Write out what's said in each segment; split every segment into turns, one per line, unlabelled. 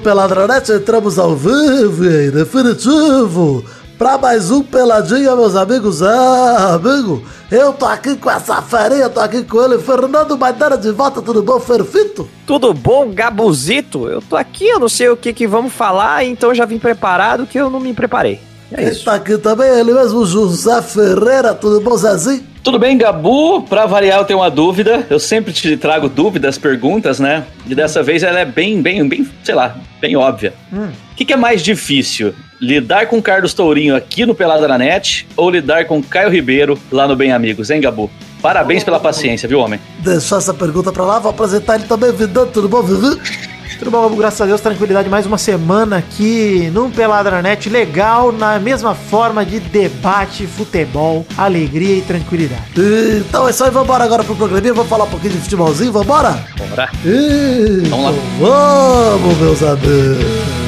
Peladranet, entramos ao vivo e definitivo para mais um Peladinha, meus amigos. Ah, amigo, eu tô aqui com essa farinha, tô aqui com ele, Fernando Maidana de volta, tudo bom, Ferfito?
Tudo bom, Gabuzito? Eu tô aqui, eu não sei o que que vamos falar, então já vim preparado que eu não me preparei.
É Quem tá aqui também, ele mesmo, José Ferreira, tudo bom, Zezinho?
Tudo bem, Gabu? Pra variar, eu tenho uma dúvida. Eu sempre te trago dúvidas, perguntas, né? E dessa vez ela é bem, bem, bem, sei lá, bem óbvia. O hum. que, que, é mais difícil? Lidar com Carlos Tourinho aqui no Pelada na Net ou lidar com Caio Ribeiro lá no Bem Amigos, hein, Gabu? Parabéns pela paciência, viu, homem?
Deixa essa pergunta pra lá, vou apresentar ele também, Vidão, tudo bom, Vivi?
Tudo bom, graças a Deus, tranquilidade. Mais uma semana aqui no Peladranet. Legal, na mesma forma de debate, futebol, alegria e tranquilidade.
Então é isso aí, vambora agora pro programinha. Vamos falar um pouquinho de futebolzinho, vambora?
Bora.
E... Vamos lá. Vamos, meus amigos.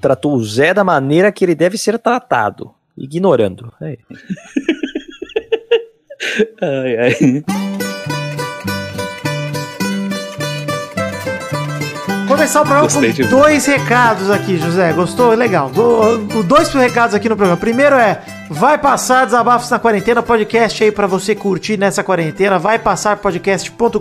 Tratou o Zé da maneira que ele deve ser tratado, ignorando. É. ai, ai.
Começar o programa Gostei com dois recados aqui, José. Gostou? Legal. Dois recados aqui no programa. Primeiro é Vai passar Desabafos na Quarentena, podcast aí para você curtir nessa quarentena. Vai passar podcast.com.br,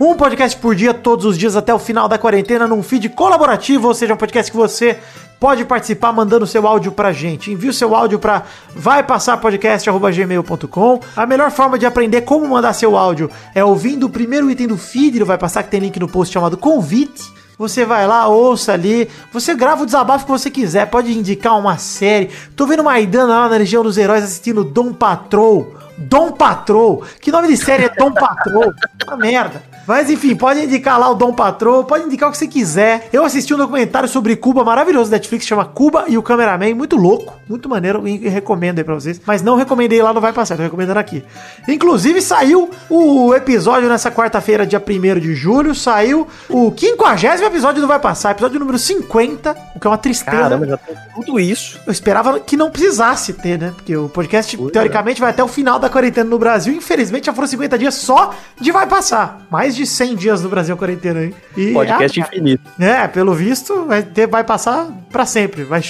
um podcast por dia, todos os dias até o final da quarentena, num feed colaborativo, ou seja, um podcast que você pode participar mandando seu áudio pra gente. Envie o seu áudio para vaipassarpodcast.gmail.com. A melhor forma de aprender como mandar seu áudio é ouvindo o primeiro item do feed, ele vai passar que tem link no post chamado convite. Você vai lá, ouça ali. Você grava o desabafo que você quiser. Pode indicar uma série. Tô vendo Maidana lá na Legião dos Heróis assistindo Dom Patrol. Dom Patrol. Que nome de série é Dom Patrol? Uma merda. Mas enfim, pode indicar lá o Dom Patrão, pode indicar o que você quiser. Eu assisti um documentário sobre Cuba maravilhoso da Netflix, chama Cuba e o Cameraman, muito louco, muito maneiro e recomendo aí pra vocês. Mas não recomendei lá, não vai passar, tô recomendando aqui. Inclusive saiu o episódio nessa quarta-feira, dia 1 de julho, saiu o 50 episódio do Vai Passar, episódio número 50, o que é uma tristeza.
Caramba, já tem tudo isso.
Eu esperava que não precisasse ter, né? Porque o podcast, teoricamente, vai até o final da quarentena no Brasil. Infelizmente, já foram 50 dias só de Vai Passar. Mais de 100 dias no Brasil quarentena aí.
E Podcast é, infinito.
É, pelo visto, vai, ter, vai passar para sempre. Vai,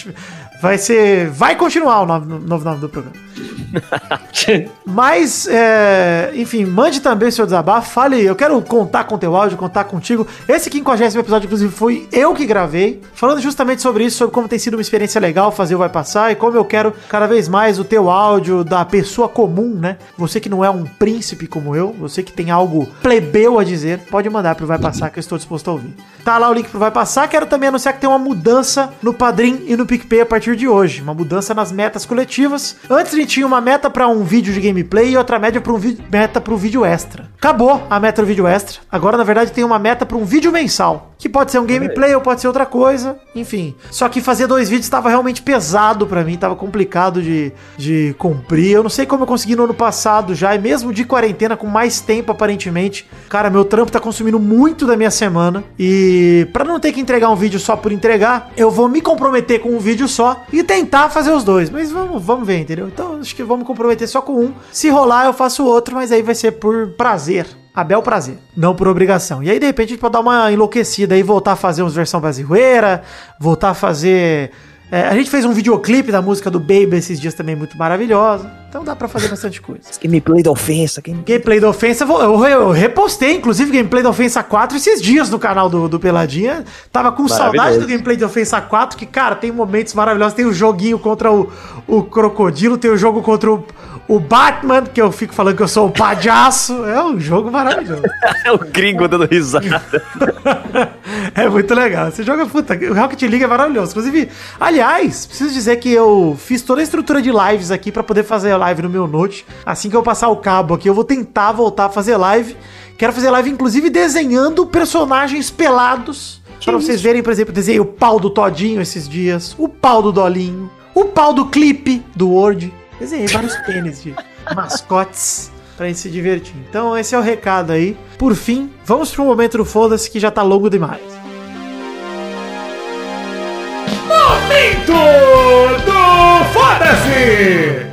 vai ser. Vai continuar o novo, novo nome do programa. Mas, é, enfim, mande também seu desabafo. Fale, eu quero contar com teu áudio, contar contigo. Esse 50 episódio, inclusive, foi eu que gravei, falando justamente sobre isso, sobre como tem sido uma experiência legal fazer o Vai Passar e como eu quero cada vez mais o teu áudio da pessoa comum, né? Você que não é um príncipe como eu, você que tem algo plebeu a dizer, pode mandar pro Vai Passar que eu estou disposto a ouvir. Tá lá o link pro Vai Passar. Quero também anunciar que tem uma mudança no Padrim e no PicPay a partir de hoje. Uma mudança nas metas coletivas. Antes gente tinha uma meta para um vídeo de gameplay e outra média para um meta para um vídeo extra. Acabou a meta do vídeo extra. Agora, na verdade, tem uma meta para um vídeo mensal. Que pode ser um gameplay ou pode ser outra coisa. Enfim. Só que fazer dois vídeos estava realmente pesado para mim. Tava complicado de, de cumprir. Eu não sei como eu consegui no ano passado já. E mesmo de quarentena, com mais tempo aparentemente. Cara, meu trampo tá consumindo muito da minha semana. E para não ter que entregar um vídeo só por entregar, eu vou me comprometer com um vídeo só e tentar fazer os dois. Mas vamos, vamos ver, entendeu? Então acho que vamos comprometer só com um. Se rolar, eu faço outro, mas aí vai ser por prazer. A bel prazer, não por obrigação. E aí, de repente, a gente pode dar uma enlouquecida e voltar a fazer uns versão brasileira, voltar a fazer é, a gente fez um videoclipe da música do Baby esses dias também muito maravilhosa. Então dá pra fazer bastante coisa.
gameplay da ofensa. Game...
Gameplay da ofensa. Eu, eu, repostei, inclusive, gameplay da ofensa 4 esses dias no canal do, do Peladinha. Tava com saudade do gameplay da ofensa 4, que, cara, tem momentos maravilhosos. Tem o joguinho contra o, o crocodilo, tem o jogo contra o, o Batman, que eu fico falando que eu sou um palhaço. É um jogo maravilhoso.
é o gringo dando risada.
é muito legal. Você joga, puta, o Rocket League é maravilhoso. Inclusive, aliás, preciso dizer que eu fiz toda a estrutura de lives aqui para poder fazer a live no meu Note. Assim que eu passar o cabo aqui, eu vou tentar voltar a fazer live. Quero fazer live, inclusive, desenhando personagens pelados. Para vocês verem, por exemplo, desenhei o pau do Todinho esses dias, o pau do Dolinho, o pau do clipe do Word. Desenhei vários pênis de mascotes pra gente se divertir. Então esse é o recado aí. Por fim, vamos pro momento do foda-se que já tá longo demais. Momento do foda-se!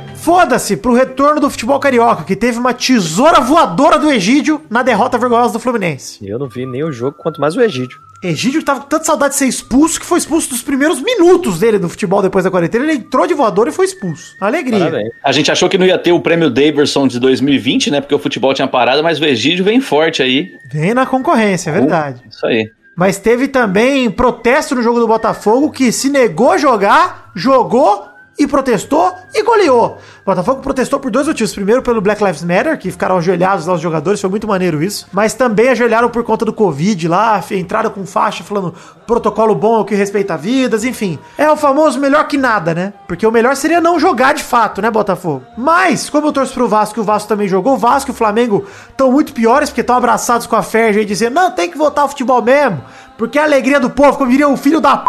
Pro retorno do futebol carioca, que teve uma tesoura voadora do Egídio na derrota vergonhosa do Fluminense.
Eu não vi nem o jogo, quanto mais o Egídio.
Egídio tava com tanta saudade de ser expulso que foi expulso dos primeiros minutos dele do futebol depois da quarentena. Ele entrou de voador e foi expulso. Alegria.
Parabéns.
A gente achou que não ia ter o prêmio Daverson de 2020, né? Porque o futebol tinha parado, mas o Egídio vem forte aí.
Vem na concorrência, é verdade.
Isso aí.
Mas teve também protesto no jogo do Botafogo que se negou a jogar, jogou e protestou e goleou. O Botafogo protestou por dois motivos. Primeiro, pelo Black Lives Matter, que ficaram ajoelhados lá os jogadores, foi muito maneiro isso. Mas também ajoelharam por conta do Covid lá, entraram com faixa falando protocolo bom é o que respeita vidas, enfim. É o famoso melhor que nada, né? Porque o melhor seria não jogar de fato, né, Botafogo? Mas, como eu torço pro Vasco e o Vasco também jogou, o Vasco e o Flamengo estão muito piores, porque estão abraçados com a Ferja e dizendo, não, tem que voltar ao futebol mesmo, porque a alegria do povo, como diria o filho da p...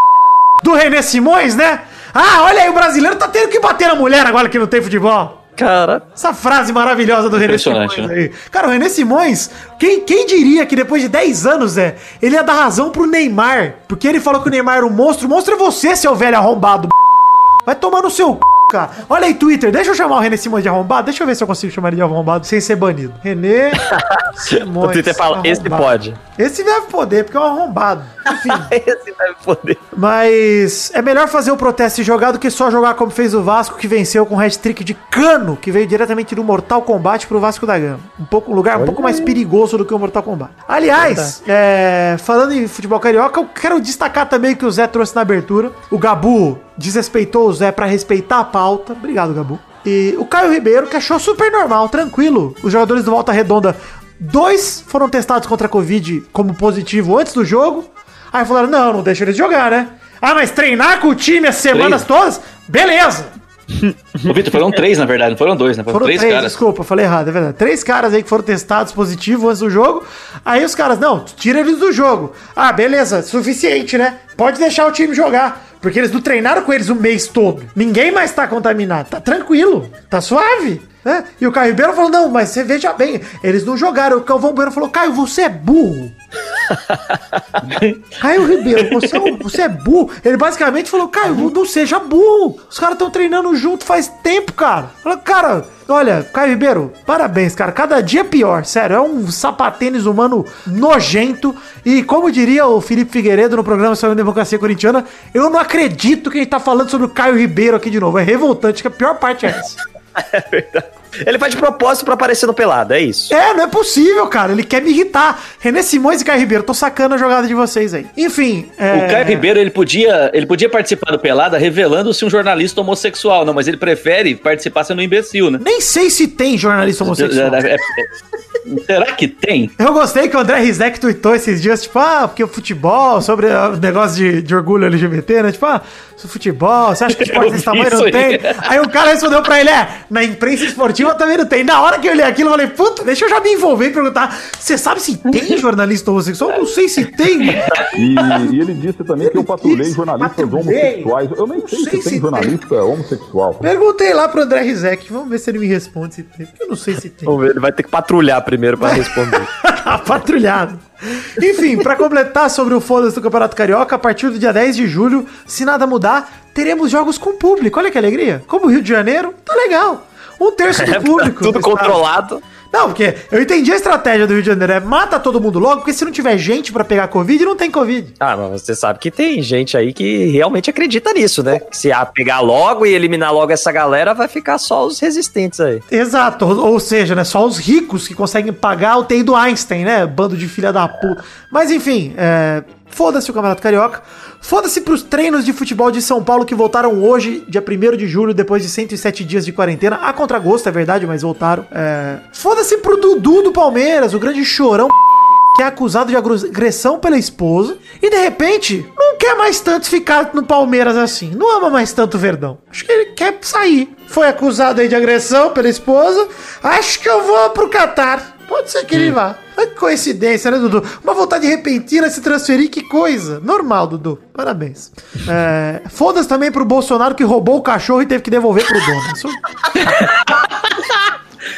do René Simões, né? Ah, olha aí, o brasileiro tá tendo que bater na mulher agora que não tem futebol.
Cara,
Essa frase maravilhosa do René
Impressionante,
Simões
né?
aí. Cara, o René Simões, quem, quem diria que depois de 10 anos, é, ele ia dar razão pro Neymar? Porque ele falou que o Neymar era um monstro. O monstro é você, seu velho arrombado. Vai tomar no seu c, cara. Olha aí, Twitter, deixa eu chamar o René Simões de arrombado. Deixa eu ver se eu consigo chamar ele de arrombado sem ser banido. René Simões.
o Twitter fala, esse
arrombado.
pode.
Esse deve poder, porque é um arrombado.
Esse deve poder.
Mas é melhor fazer o protesto e jogar do que só jogar como fez o Vasco, que venceu com o hat-trick de cano, que veio diretamente do Mortal Kombat pro Vasco da Gama. Um, pouco, um lugar um pouco mais perigoso do que o Mortal Kombat. Aliás, é, falando em futebol carioca, eu quero destacar também que o Zé trouxe na abertura. O Gabu desrespeitou o Zé pra respeitar a pauta. Obrigado, Gabu. E o Caio Ribeiro, que achou super normal, tranquilo. Os jogadores do Volta Redonda, dois foram testados contra a Covid como positivo antes do jogo. Aí falaram, não, não deixa eles jogar, né? Ah, mas treinar com o time as semanas todas? Beleza!
Ô, Vitor, foram três, na verdade, não foram dois, né? Foram,
Foram
três,
três,
caras.
desculpa, falei errado, é verdade. Três caras aí que foram testados positivo antes do jogo. Aí os caras, não, tira eles do jogo. Ah, beleza, suficiente, né? Pode deixar o time jogar. Porque eles não treinaram com eles o mês todo. Ninguém mais tá contaminado. Tá tranquilo, tá suave. Né? E o Caio Ribeiro falou: não, mas você veja bem, eles não jogaram. O Calvão Bueno falou: Caio, você é burro. Caio Ribeiro, você é, um- você é burro. Ele basicamente falou: Caio, não seja burro. Os caras estão treinando junto faz tempo, cara. Falou, cara, olha, Caio Ribeiro, parabéns, cara. Cada dia pior, sério. É um sapatênis humano nojento. E como diria o Felipe Figueiredo no programa sobre a democracia corintiana, eu não acredito que a gente tá falando sobre o Caio Ribeiro aqui de novo. É revoltante, que a pior parte é essa.
É verdade. Ele faz de propósito pra aparecer no pelado, é isso.
É, não é possível, cara. Ele quer me irritar. René Simões e Caio Ribeiro, tô sacando a jogada de vocês aí. Enfim, é...
O Caio Ribeiro, ele podia, ele podia participar do Pelada revelando-se um jornalista homossexual, não, mas ele prefere participar sendo um imbecil, né?
Nem sei se tem jornalista homossexual.
É- é- será que tem?
Eu gostei que o André Rizek tweetou esses dias, tipo, ah, porque o futebol, sobre o negócio de, de orgulho LGBT, né? Tipo, ah, futebol, você acha que o esporte desse tamanho não
aí.
tem? Aí o cara respondeu pra ele, é, na imprensa esportiva também não tem. Na hora que eu olhei aquilo, eu falei, puta, deixa eu já me envolver e perguntar, você sabe se tem jornalista homossexual? Eu não sei se tem.
E, e ele disse também que eu patrulhei jornalistas
patrulhei.
homossexuais. Eu nem sei,
sei
se tem
se
jornalista homossexual.
Perguntei lá pro André Rizek, vamos ver se ele me responde se tem. porque Eu não sei se tem.
Vamos ver, ele vai ter que patrulhar primeiro pra responder.
patrulhado. Enfim, pra completar sobre o foda do Campeonato Carioca, a partir do dia 10 de julho, se nada mudar, teremos jogos com público. Olha que alegria. Como o Rio de Janeiro, tá legal. Um terço do público.
Tudo
do estado. Não, porque eu entendi a estratégia do Rio de Janeiro. É mata todo mundo logo, porque se não tiver gente pra pegar Covid, não tem Covid.
Ah, mas você sabe que tem gente aí que realmente acredita nisso, né? Que se a pegar logo e eliminar logo essa galera, vai ficar só os resistentes aí.
Exato, ou, ou seja, né, só os ricos que conseguem pagar o TI do Einstein, né? Bando de filha da puta. Mas enfim, é, foda-se o Campeonato Carioca. Foda-se pros treinos de futebol de São Paulo que voltaram hoje, dia 1 de julho, depois de 107 dias de quarentena. A contragosto, é verdade, mas voltaram. É, foda-se pro Dudu do Palmeiras, o grande chorão que é acusado de agressão pela esposa e de repente não quer mais tanto ficar no Palmeiras assim, não ama mais tanto o Verdão. Acho que ele quer sair. Foi acusado aí de agressão pela esposa. Acho que eu vou pro Catar. Pode ser que ele vá. Que coincidência, né, Dudu? Uma vontade repentina de se transferir, que coisa. Normal, Dudu. Parabéns. É, Foda-se também pro Bolsonaro que roubou o cachorro e teve que devolver pro dono. Isso-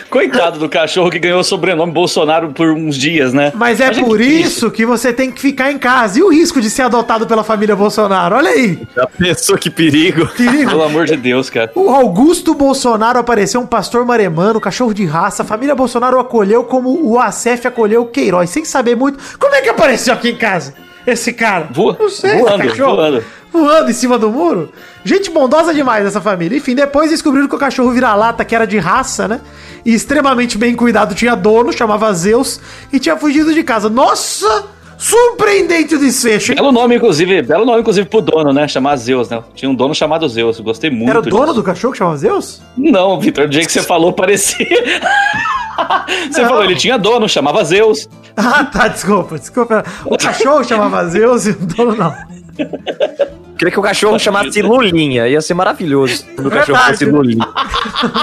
Coitado do cachorro que ganhou o sobrenome Bolsonaro por uns dias, né?
Mas é
Imagina
por
que
isso que você tem que ficar em casa. E o risco de ser adotado pela família Bolsonaro? Olha aí.
Já pensou que perigo?
Perigo.
Pelo amor de Deus, cara.
O Augusto Bolsonaro apareceu um pastor maremano, cachorro de raça. A família Bolsonaro o acolheu como o ACF acolheu o Queiroz, sem saber muito. Como é que apareceu aqui em casa? Esse cara.
Voa-
Não sei, esse
voando,
cachorro.
voando.
Voando em cima do muro. Gente bondosa demais essa família. Enfim, depois descobriram que o cachorro vira-lata, que era de raça, né? E extremamente bem cuidado, tinha dono, chamava Zeus, e tinha fugido de casa. Nossa! Surpreendente o desfecho, hein?
Belo nome, inclusive, belo nome, inclusive, pro dono, né? Chamar Zeus, né? Tinha um dono chamado Zeus. eu Gostei muito.
Era o dono
disso.
do cachorro que chamava Zeus?
Não, Vitor, do jeito que você falou, parecia. você
Não.
falou, ele tinha dono, chamava Zeus.
Ah, tá, desculpa, desculpa. O cachorro chamava Zeus e o dono não.
Queria que o cachorro chamasse Lulinha. Ia ser maravilhoso se o cachorro fosse Lulinha.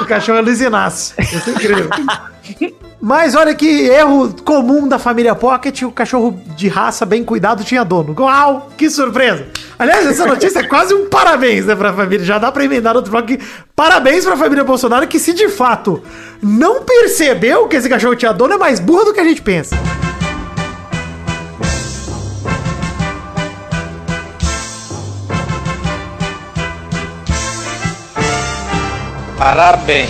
O cachorro é Luiz Inácio. Isso é incrível. Mas olha que erro comum da família Pocket, o cachorro de raça bem cuidado tinha dono. Uau, que surpresa! Aliás, essa notícia é quase um parabéns, né, pra família. Já dá pra emendar no outro bloco parabéns pra família Bolsonaro, que se de fato não percebeu que esse cachorro tinha dono, é mais burra do que a gente pensa.
Parabéns.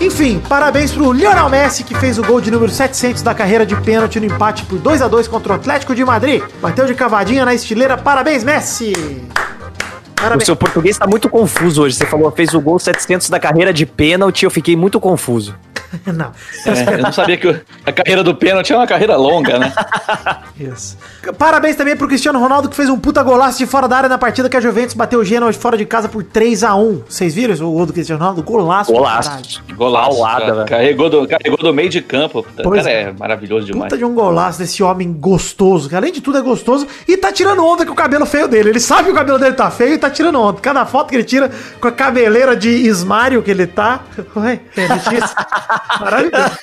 Enfim, parabéns pro Lionel Messi, que fez o gol de número 700 da carreira de pênalti no empate por 2 a 2 contra o Atlético de Madrid. Bateu de cavadinha na estileira. Parabéns, Messi!
O
Parabéns.
seu português tá muito confuso hoje. Você falou, fez o gol 700 da carreira de pênalti, eu fiquei muito confuso.
Não,
É, eu não sabia que a carreira do pênalti é uma carreira longa, né?
isso. Parabéns também pro Cristiano Ronaldo, que fez um puta golaço de fora da área na partida que a Juventus bateu o Genoa de fora de casa por 3 a 1 Vocês viram isso? o gol do Cristiano Ronaldo? Golaço.
Golaço.
Golaço.
Paulada,
carregou, do, carregou do meio de campo. O
Pois
cara
é.
é maravilhoso demais.
Puta de um golaço desse homem gostoso, que além de tudo é gostoso e tá tirando onda com o cabelo feio dele. Ele sabe que o cabelo dele tá feio e tá tirando onda. Cada foto que ele tira com a cabeleira de esmário que ele tá. Ué, é. Maravilhoso.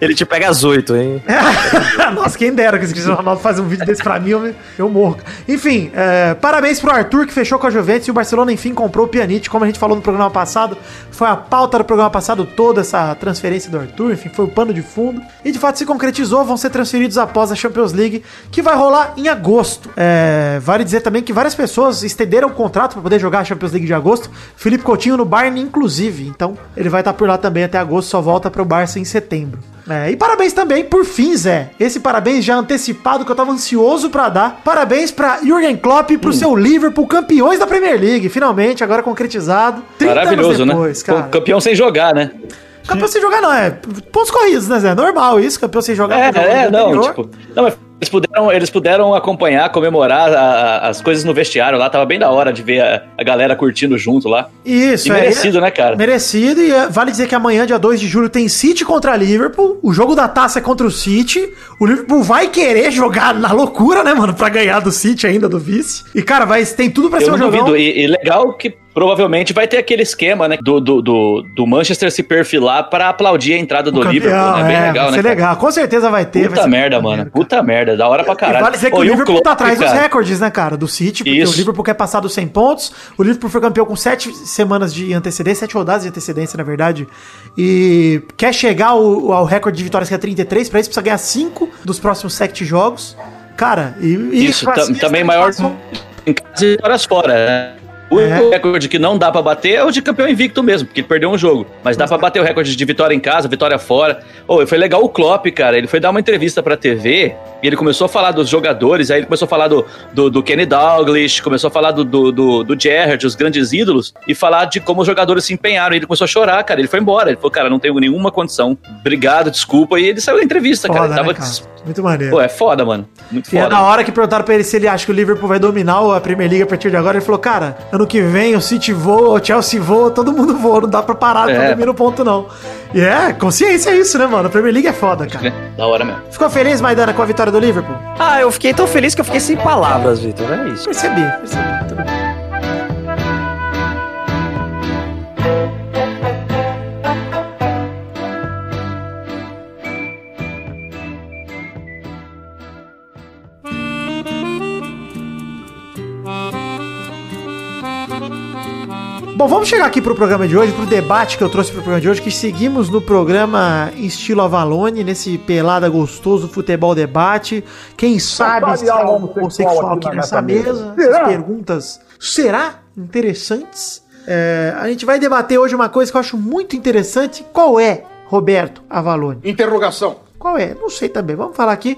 Ele te pega às oito, hein?
Nossa, quem dera que esse Cristiano Ronaldo faz um vídeo desse pra mim, eu, morro. Enfim, é, parabéns pro Arthur que fechou com a Juventus e o Barcelona enfim comprou o Pjanic, como a gente falou no programa passado. Foi a pauta do programa passado toda essa transferência do Arthur, enfim, foi o pano de fundo. E de fato se concretizou, vão ser transferidos após a Champions League, que vai rolar em agosto. É, vale dizer também que várias pessoas estenderam o contrato para poder jogar a Champions League de agosto. Felipe Coutinho no Bayern, inclusive. Então, ele vai estar por lá também até agosto, só volta pro Barça em setembro. É, e parabéns também, por fim, Zé. Esse parabéns já antecipado que eu tava ansioso pra dar. Parabéns pra Jürgen Klopp e pro seu Liverpool, campeões da Premier League. Finalmente, agora concretizado. 30
Maravilhoso,
anos depois,
né? Pô, Campeão sem jogar, né?
Campeão sem jogar não, é pontos corridos, né, Zé? Normal isso, campeão sem jogar.
É, é, não, tipo. Não, mas eles puderam, eles puderam acompanhar, comemorar a- as coisas no vestiário lá. Tava bem da hora de ver a, a galera curtindo junto lá.
Isso,
E
é.
merecido, né, cara?
Merecido, e é, vale dizer que amanhã, dia 2 de julho, tem City contra Liverpool. O jogo da taça é contra o City. O Liverpool vai querer jogar na loucura, né, mano? Pra ganhar do City ainda, do vice. E, cara, vai, tem tudo pra ser
Eu
um
não
jogão.
E, e legal que provavelmente vai ter aquele esquema, né? Do, do, do, do Manchester se perfilar pra aplaudir a entrada do
O
Liverpool, né? Bem
é,
legal,
vai
né?
ser
cara?
legal. Com certeza vai ter. vai
Puta
ser
merda, mano.
cara.
Puta merda. Da hora pra
E
caralho.
vale dizer que
Ô,
o
e
Liverpool
Klopp,
tá atrás dos
cara?
recordes, né, cara? Do City, porque
Isso.
o Liverpool quer passar dos 100 pontos. O Liverpool foi campeão com 7 semanas de antecedência, 7 rodadas de antecedência, na verdade. E quer chegar ao, ao recorde de vitórias que é 33. Pra isso precisa ganhar 5 dos próximos 7 jogos. Cara, e. e
Isso, tam- também maior em casa e horas fora, né? O
É.
recorde que não dá pra bater é o de campeão invicto mesmo, porque ele perdeu um jogo. Mas dá pra bater o recorde de vitória em casa, vitória fora. Oh, foi legal o Klopp, cara. Ele foi dar uma entrevista pra TV e ele começou a falar dos jogadores. Aí ele começou a falar do, do, do Kenny Dalglish, começou a falar do, do, do, do Gerrard, os grandes ídolos, e falar de como os jogadores se empenharam. E ele começou a chorar, cara. Ele foi embora. Ele falou, cara, não tenho nenhuma condição. Obrigado, desculpa. E ele saiu da entrevista, cara.
Foda,
Ele
né,
tava.
cara? Muito maneiro.
Pô, é foda, mano. Muito
E é
foda.
na hora que perguntaram pra ele se ele acha que o Liverpool vai dominar a Premier League a partir de agora, ele falou, cara, ano que vem o City voa, o Chelsea voa, todo mundo voa, não dá pra parar
É.
pra dormir no ponto, não. E é, consciência é isso, né, mano? A Premier League é foda, cara.
Da hora mesmo.
Ficou feliz, Maidana, com a vitória do Liverpool?
Ah, eu fiquei tão feliz que eu fiquei sem palavras, Vitor. É isso.
Percebi, percebi. Tudo bem. Bom, vamos chegar aqui pro programa de hoje, pro debate que eu trouxe pro programa de hoje, que seguimos no programa estilo Avalone, nesse pelada gostoso futebol debate. Quem sabe se há um homossexual aqui nessa mesa, essas perguntas será interessantes. É, a gente vai debater hoje uma coisa que eu acho muito interessante. Qual é, Roberto Avalone?
Interrogação.
Qual é? Não sei também. Vamos falar aqui.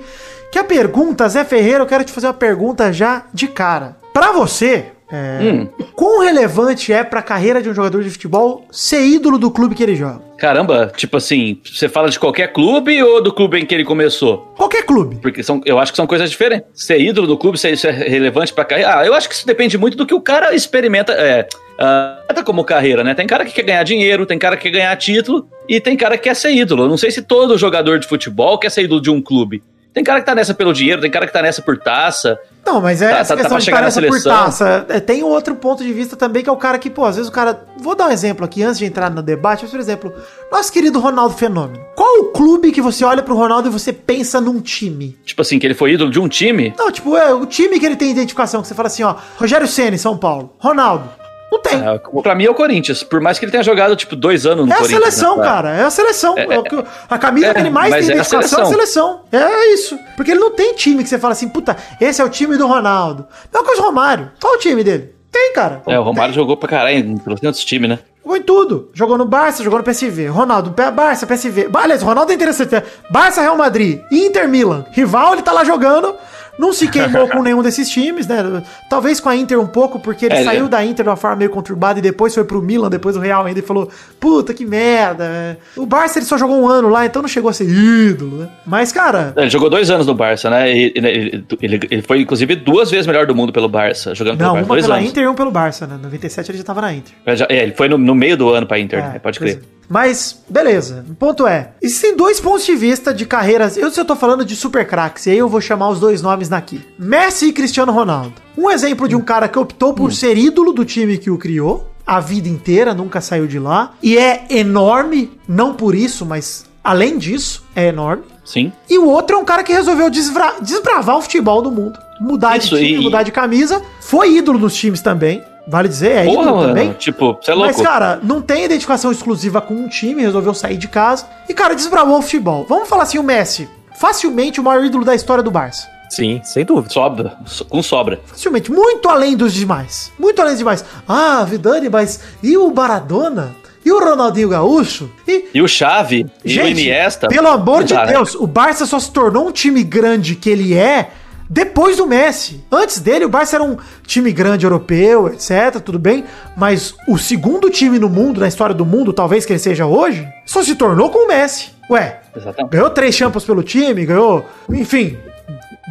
Que a pergunta, Zé Ferreira, eu quero te fazer uma pergunta já de cara. Pra você, é,
Hum.
quão relevante é pra carreira de um jogador de futebol ser ídolo do clube que ele joga?
Caramba, tipo assim, você fala de qualquer clube ou do clube em que ele começou?
Qualquer clube.
Porque são, eu acho que são coisas diferentes. Ser ídolo do clube, se isso é relevante pra carreira. Ah, eu acho que isso depende muito do que o cara experimenta. É, ah, como carreira, né? Tem cara que quer ganhar dinheiro, tem cara que quer ganhar título e tem cara que quer ser ídolo. Eu não sei se todo jogador de futebol quer ser ídolo de um clube. Tem cara que tá nessa pelo dinheiro, tem cara que tá nessa por taça.
Não, mas é
Tá-
essa
tá- tá
questão
pra
de
chegar na
tarefa por taça. É, Tem outro ponto de vista também, que é o cara que, pô, às vezes o cara. Vou dar um exemplo aqui antes de entrar no debate, mas, por exemplo, nosso querido Ronaldo Fenômeno. Qual o clube que você olha pro Ronaldo e você pensa num time?
Tipo assim, que ele foi ídolo de um time.
Não, tipo, é o time que ele tem identificação, que você fala assim, ó, Rogério Ceni, São Paulo. Ronaldo. Não tem.
Ah, pra mim é o Corinthians. Por mais que ele tenha jogado, tipo, dois anos no
É a
Corinthians.
seleção,
né?
cara. É a seleção. É que- a camisa
é,
que ele mais tem
é a
identificação é a seleção. É isso. Porque ele não tem time que você fala assim, puta, esse é o time do Ronaldo. Mesma coisa o Romário. Qual é o time dele? Tem, cara.
É, o Romário jogou pra caralho em outros times, né?
Jogou em tudo. Jogou no Barça, jogou no PSV. Ronaldo, Barça, PSV. Aliás, o Ronaldo é interessante. né? Barça, Real Madrid, Inter, Milan. Rival, ele tá lá jogando. Não se queimou com nenhum desses times, né? Talvez com a Inter um pouco, porque ele
É,
saiu
é.
da Inter de uma forma meio conturbada e depois foi pro Milan, depois do Real ainda e falou: Puta que merda. O Barça ele só jogou um ano lá, então não chegou a ser ídolo, né? Mas, cara,
Ele jogou dois anos no Barça, né? E- Ele, ele- ele- foi, inclusive, duas vezes melhor do mundo pelo Barça, jogando pelo
não,
Barça.
uma
Dois
pela
anos.
Inter e um pelo Barça, né? 97 ele já tava na Inter.
É, é, ele foi no, no meio do ano pra Inter,
É,
né? Pode crer.
Mas, beleza. O ponto é: existem dois pontos de vista de carreiras. Eu, se eu tô falando de super craques, e aí eu vou chamar os dois nomes daqui: Messi e Cristiano Ronaldo. Um exemplo de um cara que optou por ser ídolo do time que o criou, a vida inteira, nunca saiu de lá, e é enorme, não por isso, mas além disso, é enorme.
Sim.
E o outro é um cara que resolveu desbravar o futebol do mundo. Mudar
Isso,
de time, mudar de camisa. Foi ídolo nos times também. Vale dizer, é
Porra,
ídolo
mano.
também.
Tipo, você é louco.
Mas, cara, não tem identificação exclusiva com um time, resolveu sair de casa. E, cara, desbravou o futebol. Vamos falar assim, o Messi, facilmente o maior ídolo da história do Barça.
Sim, sem dúvida.
Sobra, so- com sobra.
Facilmente, muito além dos demais. Muito além dos demais. Ah, Vidani, mas e o Maradona? E o Ronaldinho Gaúcho? E,
E o Xavi, e o Iniesta.
pelo amor de? Deus, o Barça só se tornou um time grande que ele é depois do Messi. Antes dele, o Barça era um time grande europeu, etc, tudo bem, mas o segundo time no mundo, na história do mundo, talvez que ele seja hoje, só se tornou com o Messi. Ué,
Exatamente.
ganhou três champions pelo time, ganhou, enfim,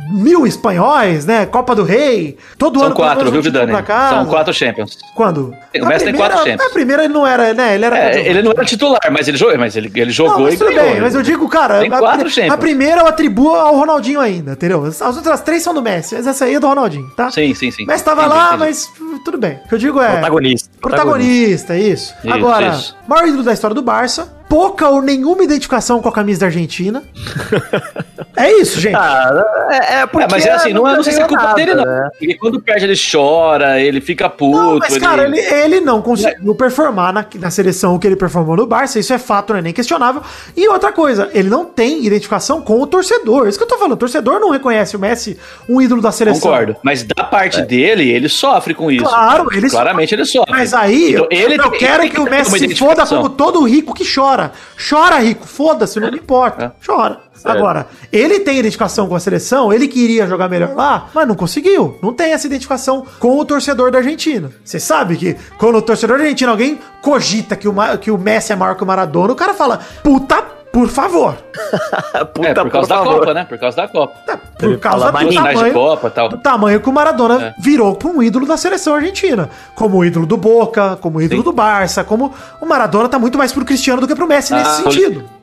mil espanhóis, né? Copa do Rei. Todo
São
ano
quatro,
pelo
viu,
um
Vidani? São quatro Champions.
Quando?
O Messi tem quatro Champions.
A primeira ele não era, né? Ele era
É, ele não era titular, mas ele jogou, mas ele, ele jogou
não, mas
e
tudo
ganhou.
bem, mas eu digo, cara,
Tem
a,
quatro
a,
Champions.
a primeira eu atribuo ao Ronaldinho ainda, entendeu? As as outras três são do Messi, mas essa aí é do Ronaldinho, tá?
Sim, sim, sim.
Messi tava
Entendi,
lá,
entendi.
mas tudo bem. O que eu digo é.
Protagonista.
Protagonista, isso.
Isso,
Agora,
isso.
maior ídolo da história do Barça, pouca ou nenhuma identificação com a camisa da Argentina. é isso, gente.
Ah, é, é porque.
É, mas é assim, não, é- não sei se é culpa
nada,
dele, não.
né?
Porque quando perde, ele chora, ele fica puto.
Não, mas, cara, ele, ele não conseguiu performar na, na seleção o que ele performou no Barça, isso é fato, não é nem questionável. E outra coisa, ele não tem identificação com o torcedor. Isso que eu tô falando, o torcedor não reconhece o Messi um ídolo da seleção.
Concordo. Mas da parte dele, ele sofre com isso.
Claro, ele
Claramente ele sofre.
Mas aí,
Então,
eu,
ele
eu quero
ele
que
tem
o Messi foda como todo rico que chora. Chora, rico, foda-se, não me importa. Chora. Agora, ele tem identificação com a seleção, ele queria jogar melhor lá, mas não conseguiu. Não tem essa identificação com o torcedor da Argentina. Você sabe que quando o torcedor da Argentina, alguém cogita que o, que o Messi é maior que o Maradona, o cara fala, puta, por favor.
Puta,
É, por causa da
favor.
Copa, né? Por causa da Copa.
Tá, Por
Ele
causa do
mais
Finais de
tamanho,
Copa e tal.
do tamanho que o Maradona
É.
virou para um ídolo da seleção argentina. Como o ídolo do Boca, como o ídolo
Sim.
do Barça, como o Maradona tá muito mais pro Cristiano do que pro Messi nesse
Ah,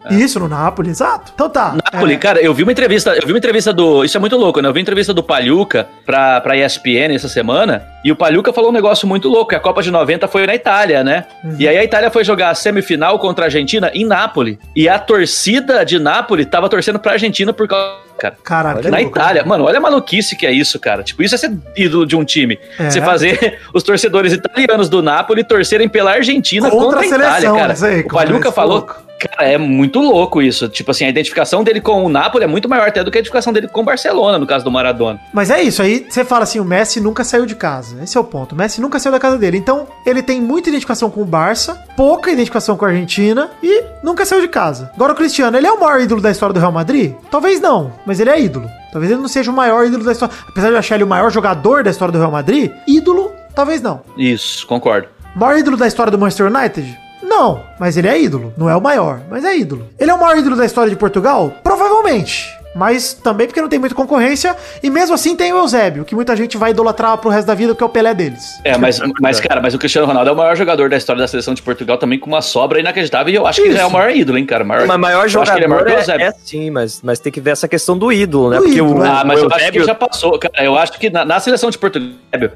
sentido. Isso, no Napoli, exato. Então tá.
Napoli,
é,
cara, eu vi uma entrevista, eu vi uma entrevista do. Isso é muito louco, né? Eu vi uma entrevista do Paluca pra, pra ESPN essa semana, e o Paluca falou um negócio muito louco, que a Copa de 90 foi na Itália, né? E aí a Itália foi jogar a semifinal contra a Argentina em Nápoles. E a torcida de Nápoles tava torcendo pra Argentina por causa. Cara,
que
na. Itália, mano, olha a maluquice que é isso, cara. Tipo, isso é ser ídolo de um time.
É.
Você fazer os torcedores italianos do Napoli torcerem pela Argentina
Contra
contra,
a
a Itália,
seleção,
cara.
aí,
o Paluca falou.
louco.
Cara, é muito louco isso. Tipo assim, a identificação dele com o Napoli é muito maior até do que a identificação dele com o Barcelona, no caso do Maradona.
Mas é isso, aí você fala assim, o Messi nunca saiu de casa. Esse é o ponto. O Messi nunca saiu da casa dele. Então, ele tem muita identificação com o Barça, pouca identificação com a Argentina e nunca saiu de casa. Agora o Cristiano, ele é o maior ídolo da história do Real Madrid? Talvez não, mas ele é ídolo. Talvez ele não seja o maior ídolo da história. Apesar de eu achar ele o maior jogador da história do Real Madrid, ídolo, talvez não.
Isso, concordo.
Maior ídolo da história do Manchester United? Não, mas ele é ídolo. Não é o maior, mas é ídolo. Ele é o maior ídolo da história de Portugal? Provavelmente. Mas também porque não tem muita concorrência. E mesmo assim tem o Eusébio, que muita gente vai idolatrar pro resto da vida, porque é o Pelé deles.
É, mas, mas, cara, mas o Cristiano Ronaldo é o maior jogador da história da seleção de Portugal também, com uma sobra inacreditável, e eu acho que ele é o maior ídolo, hein, cara. Maior,
Mas maior
que
jogador
ele é maior que o
é,
Eusébio.
é sim, mas, mas tem que ver essa questão do ídolo, né?
Do
Porque
ídolo,
o,
é.
Ah, mas
o
eu acho que
Eusébio-
já passou, cara. Eu acho que na, na seleção de Portugal,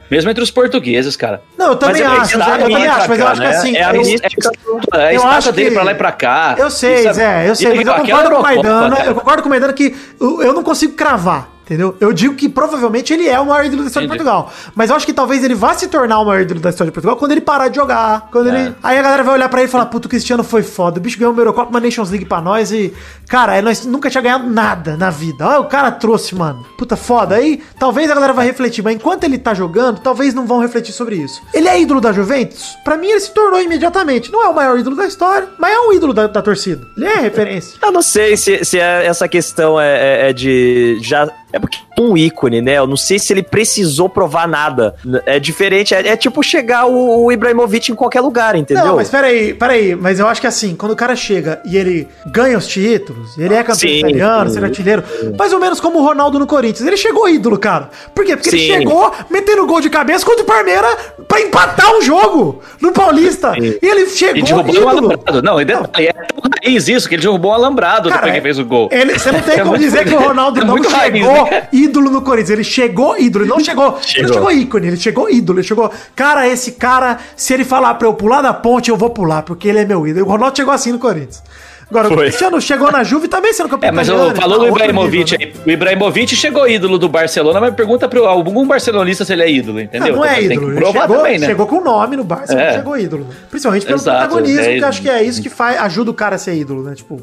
mesmo entre os portugueses, cara.
Não, eu também
Mas é
acho, eu, também
pra
acho, mas eu acho que
né?
assim.
É a
eu-
É dele
que-
pra lá e pra cá.
Eu sei,
Isso é-
Zé, eu sei, mas eu concordo com o Maidana, eu concordo com o Maidana que eu, não consigo cravar. Entendeu? Eu digo que provavelmente ele é o maior ídolo da história
Entendi.
de Portugal. Mas eu acho que talvez ele vá se tornar o maior ídolo da história de Portugal quando ele parar de jogar. Quando
É.
ele... Aí a galera vai olhar pra ele e falar: Puto, o Cristiano foi foda. O bicho ganhou uma Eurocopa, uma Nations League pra nós e. Cara, nós nunca tinha ganhado nada na vida. Olha, o cara trouxe, mano. Puta foda. Aí talvez a galera vai refletir, mas enquanto ele tá jogando, talvez não vão refletir sobre isso. Ele é ídolo da Juventus? Pra mim, ele se tornou imediatamente. Não é o maior ídolo da história, mas é um ídolo da, da torcida. Ele é referência.
Eu não sei se, se é- essa questão é, é- é de. Já. É porque um ícone, né? Eu não sei se ele precisou provar nada. É diferente. É, é tipo chegar o, o Ibrahimovic em qualquer lugar, entendeu?
Não, mas peraí, peraí. Mas eu acho que assim, quando o cara chega e ele ganha os títulos, ele é campeão
Sim,
italiano,
sim.
ser artilheiro, mais ou menos como o Ronaldo no Corinthians. Ele chegou ídolo, cara. Por quê? Porque ele
Sim.
chegou metendo gol de cabeça contra o Palmeiras pra empatar um jogo no Paulista.
Sim.
E ele chegou
Ele derrubou um
ídolo.
alambrado. Não, e detalhe, é tão raiz isso, que ele derrubou um alambrado
Cara,
depois que fez o gol.
Ele, você não tem
É
como dizer que o Ronaldo
é
não
raiz,
chegou ídolo no Corinthians. Ele chegou ídolo, ele não chegou. Ele não
Chegou.
chegou ícone, ele chegou ídolo. Ele chegou. Cara, esse cara, se ele falar pra eu pular da ponte, eu vou pular, porque ele é meu ídolo. O Ronaldo chegou assim no Corinthians. Agora, o
Foi.
Cristiano chegou na Juve também sendo campeão.
É, mas
italiano,
eu, falou
tá
do Ibrahimovic
nível, né?
aí. O Ibrahimovic chegou ídolo do Barcelona, mas pergunta pra algum barcelonista se ele é ídolo, entendeu?
Não, não é
Tem que
ídolo. Ele
provar
chegou,
também, né?
chegou com o nome no Barça,
É.
não chegou ídolo. né? Principalmente pelo
Exato,
protagonismo,
é
que acho que é isso que faz, ajuda o cara a ser ídolo, né? Tipo.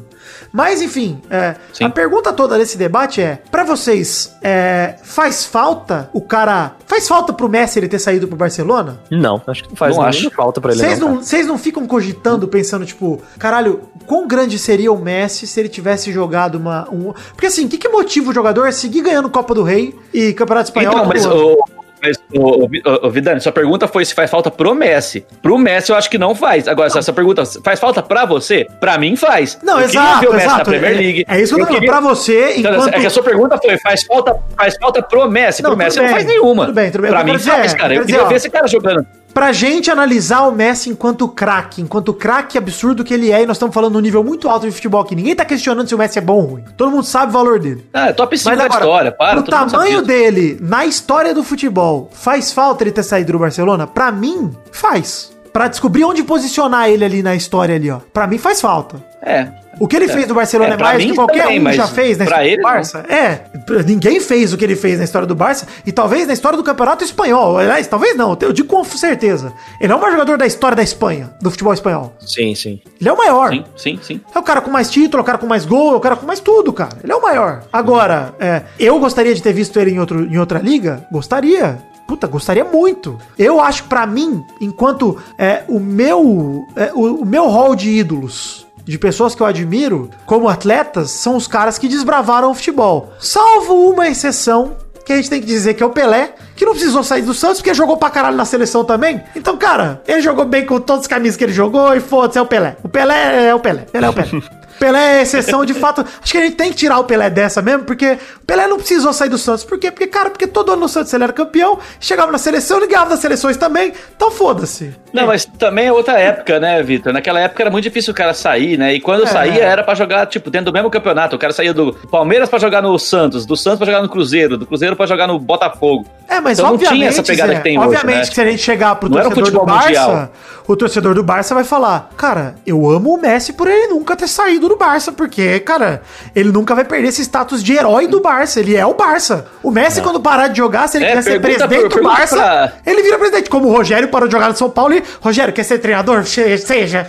Mas, enfim, é, a pergunta toda desse debate é: pra vocês, é, faz falta o cara. Faz falta pro Messi ele ter saído pro Barcelona?
Não, acho que não faz
Não acho.
falta pra ele.
Vocês
não,
não, não ficam cogitando, pensando, tipo, caralho, quão grande seria o Messi se ele tivesse jogado uma. Um... Porque assim, o que, que motiva o jogador a seguir ganhando Copa do Rei e Campeonato Espanhol?
Então, mas o. Mas, o, o, o Vidani, sua pergunta foi se faz falta pro Messi. Pro Messi eu acho que não faz. Agora, essa pergunta faz falta pra você? Pra mim faz.
Não,
Eu
exato,
ver o Messi
exato.
na Premier
É-
League.
É, isso que eu tô falando.
queria-
Pra você,
Então,
enquanto...
É que a sua pergunta foi: faz falta, faz falta pro Messi?
Não,
pro Messi
tudo
não faz
bem.
nenhuma.
Tudo bem, tudo bem.
Pra mim
dizer,
faz, cara.
eu
Eu queria
dizer, ó,
ver esse cara jogando.
Pra gente analisar o Messi enquanto craque, enquanto craque absurdo que ele é, e nós estamos falando num nível muito alto de futebol aqui. Ninguém tá questionando se o Messi é bom ou ruim. Todo mundo sabe o valor dele.
Ah, é top 5
Mas
da
agora,
história. Para, sabe
tamanho dele na história do futebol, faz falta ele ter saído do Barcelona? Pra mim, faz. Pra descobrir onde posicionar ele ali na história ali, ó. Pra mim faz falta.
É.
O que ele fez no Barcelona
É,
é, mais do que qualquer
também,
um já fez na história
ele,
do
não.
Barça. É, p- ninguém fez o que ele fez na história do Barça e talvez na história do Campeonato Espanhol. Aliás, talvez não, eu digo com certeza. Ele é o maior jogador da história da Espanha, do futebol espanhol.
Sim, sim.
Ele é o maior.
Sim, sim, sim.
É o cara com mais título, é o cara com mais gol, é o cara com mais tudo, cara. Ele é o maior. Agora, é, eu gostaria de ter visto ele em, outro, em outra liga? Gostaria. Puta, gostaria muito. Eu acho pra mim, enquanto é, o meu é, o, o meu hall de ídolos, de pessoas que eu admiro como atletas, são os caras que desbravaram o futebol. Salvo uma exceção, que a gente tem que dizer que é o Pelé, que não precisou sair do Santos porque jogou pra caralho na seleção também. Então, cara, ele jogou bem com todas as camisas que ele jogou e foda-se, é o Pelé. O Pelé é o Pelé. Pelé é o Pelé. Pelé é exceção de fato. Acho que a gente tem que tirar o Pelé dessa mesmo, porque o Pelé não precisou sair do Santos. Por quê? Porque, cara, porque todo ano no Santos ele era campeão, chegava na seleção, ele ganhava das seleções também. Então foda-se.
Não, mas também é outra época, né, Vitor? Naquela época era muito difícil o cara sair, né? E quando
É.
saía era pra jogar, tipo, dentro do mesmo campeonato. O cara saía do Palmeiras pra jogar no Santos, do Santos pra jogar no Cruzeiro, do Cruzeiro pra jogar no Botafogo.
É, mas
Então não
obviamente,
tinha essa pegada
Zé,
que tem hoje,
obviamente
né?
que se a gente chegar pro
Não um
torcedor do Barça,
mundial.
o torcedor do Barça vai falar, cara, eu amo o Messi por ele nunca ter saído do Barça, porque, cara, ele nunca vai perder esse status de herói do Barça, ele é o Barça. O Messi, quando parar de jogar, se ele
É,
quiser ser presidente do Barça,
pra-
ele vira presidente. Como o Rogério parou de jogar no São Paulo e, Rogério, quer ser treinador? Se- Seja.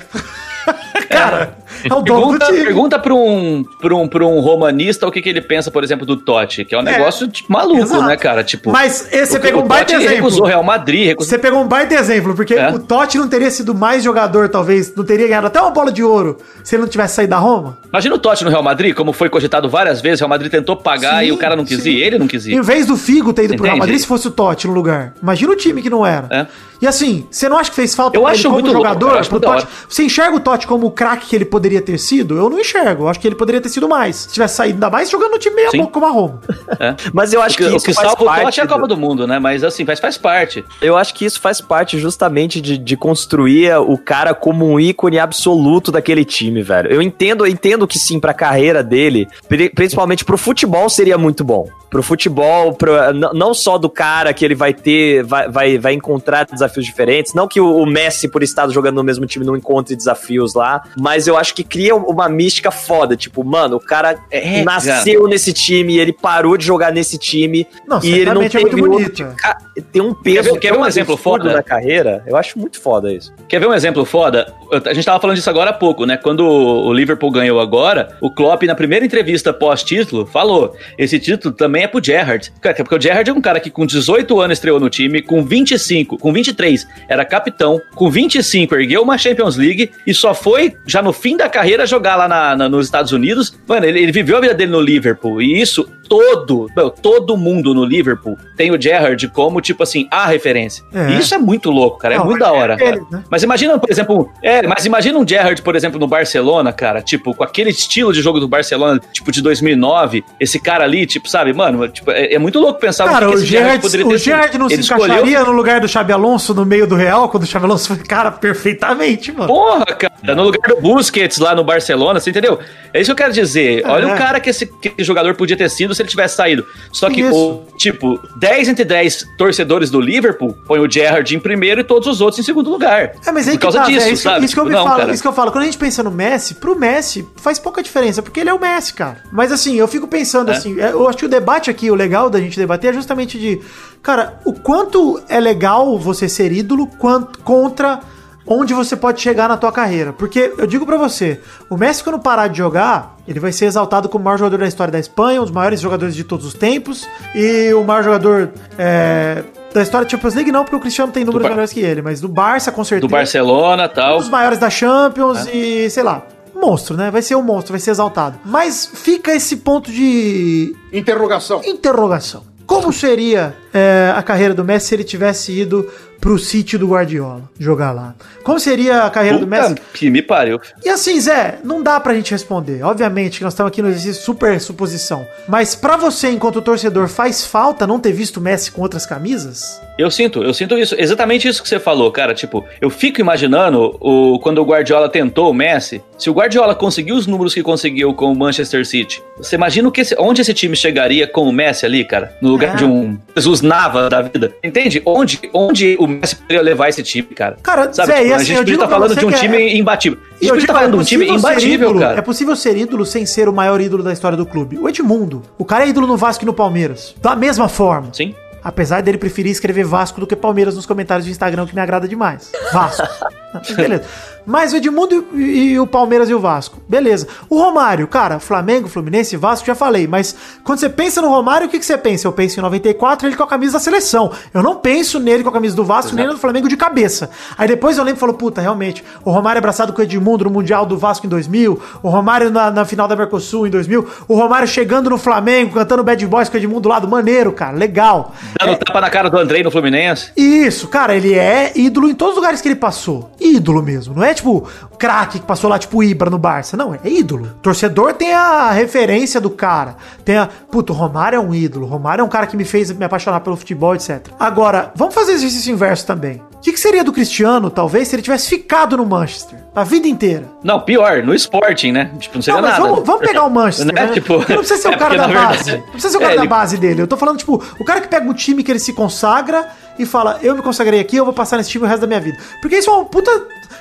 cara, é o dono do
Pergunta,
time.
pergunta pra, um, pra, um, pra um romanista o que, que ele pensa, por exemplo, do Totti, que é um
É,
negócio tipo, maluco,
exato.
né, cara? Tipo,
Mas esse você pegou um baita exemplo.
recusou Real Madrid, recusou...
Você pegou um baita exemplo, porque
É.
o Totti não teria sido mais jogador, talvez, não teria ganhado até uma bola de ouro se ele não tivesse saído da Roma.
Imagina o Totti no Real Madrid, como foi cogitado várias vezes, o Real Madrid tentou pagar
Sim,
e o cara não quis
sim.
ir, ele não quis ir.
Em vez do Figo ter ido pro Real
Entende?
Madrid, se fosse o Totti no lugar. Imagina o time que não era.
É.
E assim, você não acha que fez falta
Eu acho
como
muito louco,
jogador?
cara, eu acho
Totti? Você enxerga o Totti como o craque que ele poderia ter sido? Eu não enxergo. Eu acho que ele poderia ter sido mais. Se tivesse saído ainda mais jogando no time meia
Sim.
boca como a Roma.
É.
Mas eu acho
O que,
que
o
isso
que
faz parte
é a Copa do Mundo, né? Mas assim, faz, faz parte.
Eu acho que isso faz parte justamente de, de construir o cara como um ícone absoluto daquele time, velho. Eu entendo, eu entendo que sim, pra carreira dele, pri- principalmente pro futebol seria muito bom. Pro futebol, pro, não só do cara que ele vai ter, vai, vai, vai encontrar desafios diferentes. Não que o, o Messi, por estar jogando no mesmo time, não encontre desafios lá. Mas eu acho que cria uma mística foda. Tipo, mano, o cara
É,
nasceu nesse time, ele parou de jogar nesse time.
Não,
e ele não
certamente é muito
teve outro
bonito.
tipo, ca- tem um peso.
Quer ver- quer ver um
tão
exemplo foda?
na carreira. Eu acho muito foda isso.
Quer ver um exemplo foda? Eu- A gente tava falando disso agora há pouco, né? Quando o Liverpool ganhou agora, o Klopp, na primeira entrevista pós-título, falou: esse título também é pro Gerrard. Porque o Gerrard é um cara que com 18 anos estreou no time, com 25, com 23 era capitão, com 25 ergueu uma Champions League e só foi, já no fim da carreira, jogar lá na- na- nos Estados Unidos. Mano, ele, ele viveu a vida dele no Liverpool e isso todo, meu, todo mundo no Liverpool tem o Gerrard como, tipo assim, a referência.
É.
E isso é muito louco, cara. É
Não,
muito
mas
da
é
hora.
ele,
cara.
né?
Mas imagina, por exemplo, é, mas imagina um Gerrard, por exemplo, no Barcelona, cara, tipo, com aquele estilo de jogo do Barcelona, tipo, de 2009, esse cara ali, tipo, sabe, mano, tipo, é, é muito louco pensar
Cara,
que
o
Gerrard
Gerrard, o Gerrard não se
Ele escolheu-
encaixaria no lugar do Xabi Alonso no meio do Real, quando o Xabi Alonso foi, cara, perfeitamente, mano.
Porra, cara, no lugar do Busquets lá no Barcelona, você entendeu? É isso que eu quero dizer. Olha
É.
o cara que esse, que esse jogador podia ter sido se ele tivesse saído. Só que, o, tipo, 10 entre 10 torcedores do Liverpool põe o Gerrard em primeiro e todos os outros em segundo lugar.
É, mas aí
Por
que
causa
tá,
disso,
Zé, isso,
sabe?
isso que eu
Tipo, não,
falo, isso que eu falo. Quando a gente pensa no Messi, pro Messi faz pouca diferença, porque ele é o Messi, cara. Mas assim, eu fico pensando
É.
assim, é, eu acho que o debate aqui, o legal da gente debater é justamente de, cara, o quanto é legal você ser ídolo quanto, contra onde você pode chegar na tua carreira. Porque eu digo pra você, o Messi quando parar de jogar, ele vai ser exaltado como o maior jogador da história da Espanha, um dos maiores jogadores de todos os tempos, e o maior jogador é, da história da Champions League não, porque o Cristiano tem números melhores que ele, mas do Barça com certeza
Do Barcelona e
um
tal.
dos maiores da Champions e, sei lá, monstro, né? Vai ser um monstro, vai ser exaltado. Mas fica esse ponto de
Interrogação.
interrogação. Como seria é, a carreira do Messi se ele tivesse ido pro sítio do Guardiola jogar lá? Como seria a carreira do Messi?
Puta que me pariu.
E assim, Zé, não dá pra gente responder. Obviamente que nós estamos aqui no exercício super suposição. Mas pra você, enquanto torcedor, faz falta não ter visto o Messi com outras camisas?
Eu sinto, eu sinto isso. Exatamente isso que você falou, cara. Tipo, eu fico imaginando o, quando o Guardiola tentou o Messi. Se o Guardiola conseguiu os números que conseguiu com o Manchester City, você imagina o que esse- onde esse time chegaria com o Messi ali, cara? No lugar
É.
de um Jesus Nava da vida. Entende? Onde, onde o Messi poderia levar esse time, cara?
Cara,
Sabe,
Zé,
tipo, a
assim,
gente
eu
podia
digo
estar
pra
falando de um
que é-
time imbatível. A gente
digo,
falando de um time imbatível,
ídolo-
cara.
É possível ser ídolo sem ser o maior ídolo da história do clube. O Edmundo. O cara é ídolo no Vasco e no Palmeiras. Da mesma forma.
Sim.
Apesar dele preferir escrever Vasco do que Palmeiras nos comentários do Instagram, que me agrada demais. Vasco. Beleza. Mas o Edmundo e, e o Palmeiras e o Vasco. Beleza. O Romário, cara, Flamengo, Fluminense, Vasco, já falei. Mas quando você pensa no Romário, o que, que você pensa? Eu penso em 94, ele com a camisa da seleção. Eu não penso nele com a camisa do Vasco, nem no do Flamengo de cabeça. Aí depois eu lembro e falo, puta, realmente, o Romário abraçado com o Edmundo no Mundial do Vasco em 2000, o Romário na, na final da Mercosul em 2000, o Romário chegando no Flamengo, cantando Bad Boys com o Edmundo do lado, maneiro, cara, legal.
Dando tapa na cara do Andrei no Fluminense.
Isso, cara, ele é ídolo em todos os lugares que ele passou. Ídolo mesmo. Não é tipo craque que passou lá, tipo Ibra no Barça. Não, é ídolo. Torcedor tem a referência do cara. Tem a. Puto, Romário é um ídolo. Romário é um cara que me fez me apaixonar pelo futebol, etc. Agora, vamos fazer exercício inverso também. O que, que seria do Cristiano, talvez, se ele tivesse ficado no Manchester a vida inteira?
Não, pior, no Sporting, né? Tipo, não seria
Não, mas
nada.
vamos, vamos pegar o Manchester.
Né?
né?
Tipo,
não precisa ser o
é
cara
porque,
da base.
verdade-
Não precisa ser o
É,
cara da
ele-
base dele. Eu tô falando, tipo, o cara que pega um time que ele se consagra e fala, eu me consagrei aqui, eu vou passar nesse time o resto da minha vida. Porque isso é uma puta.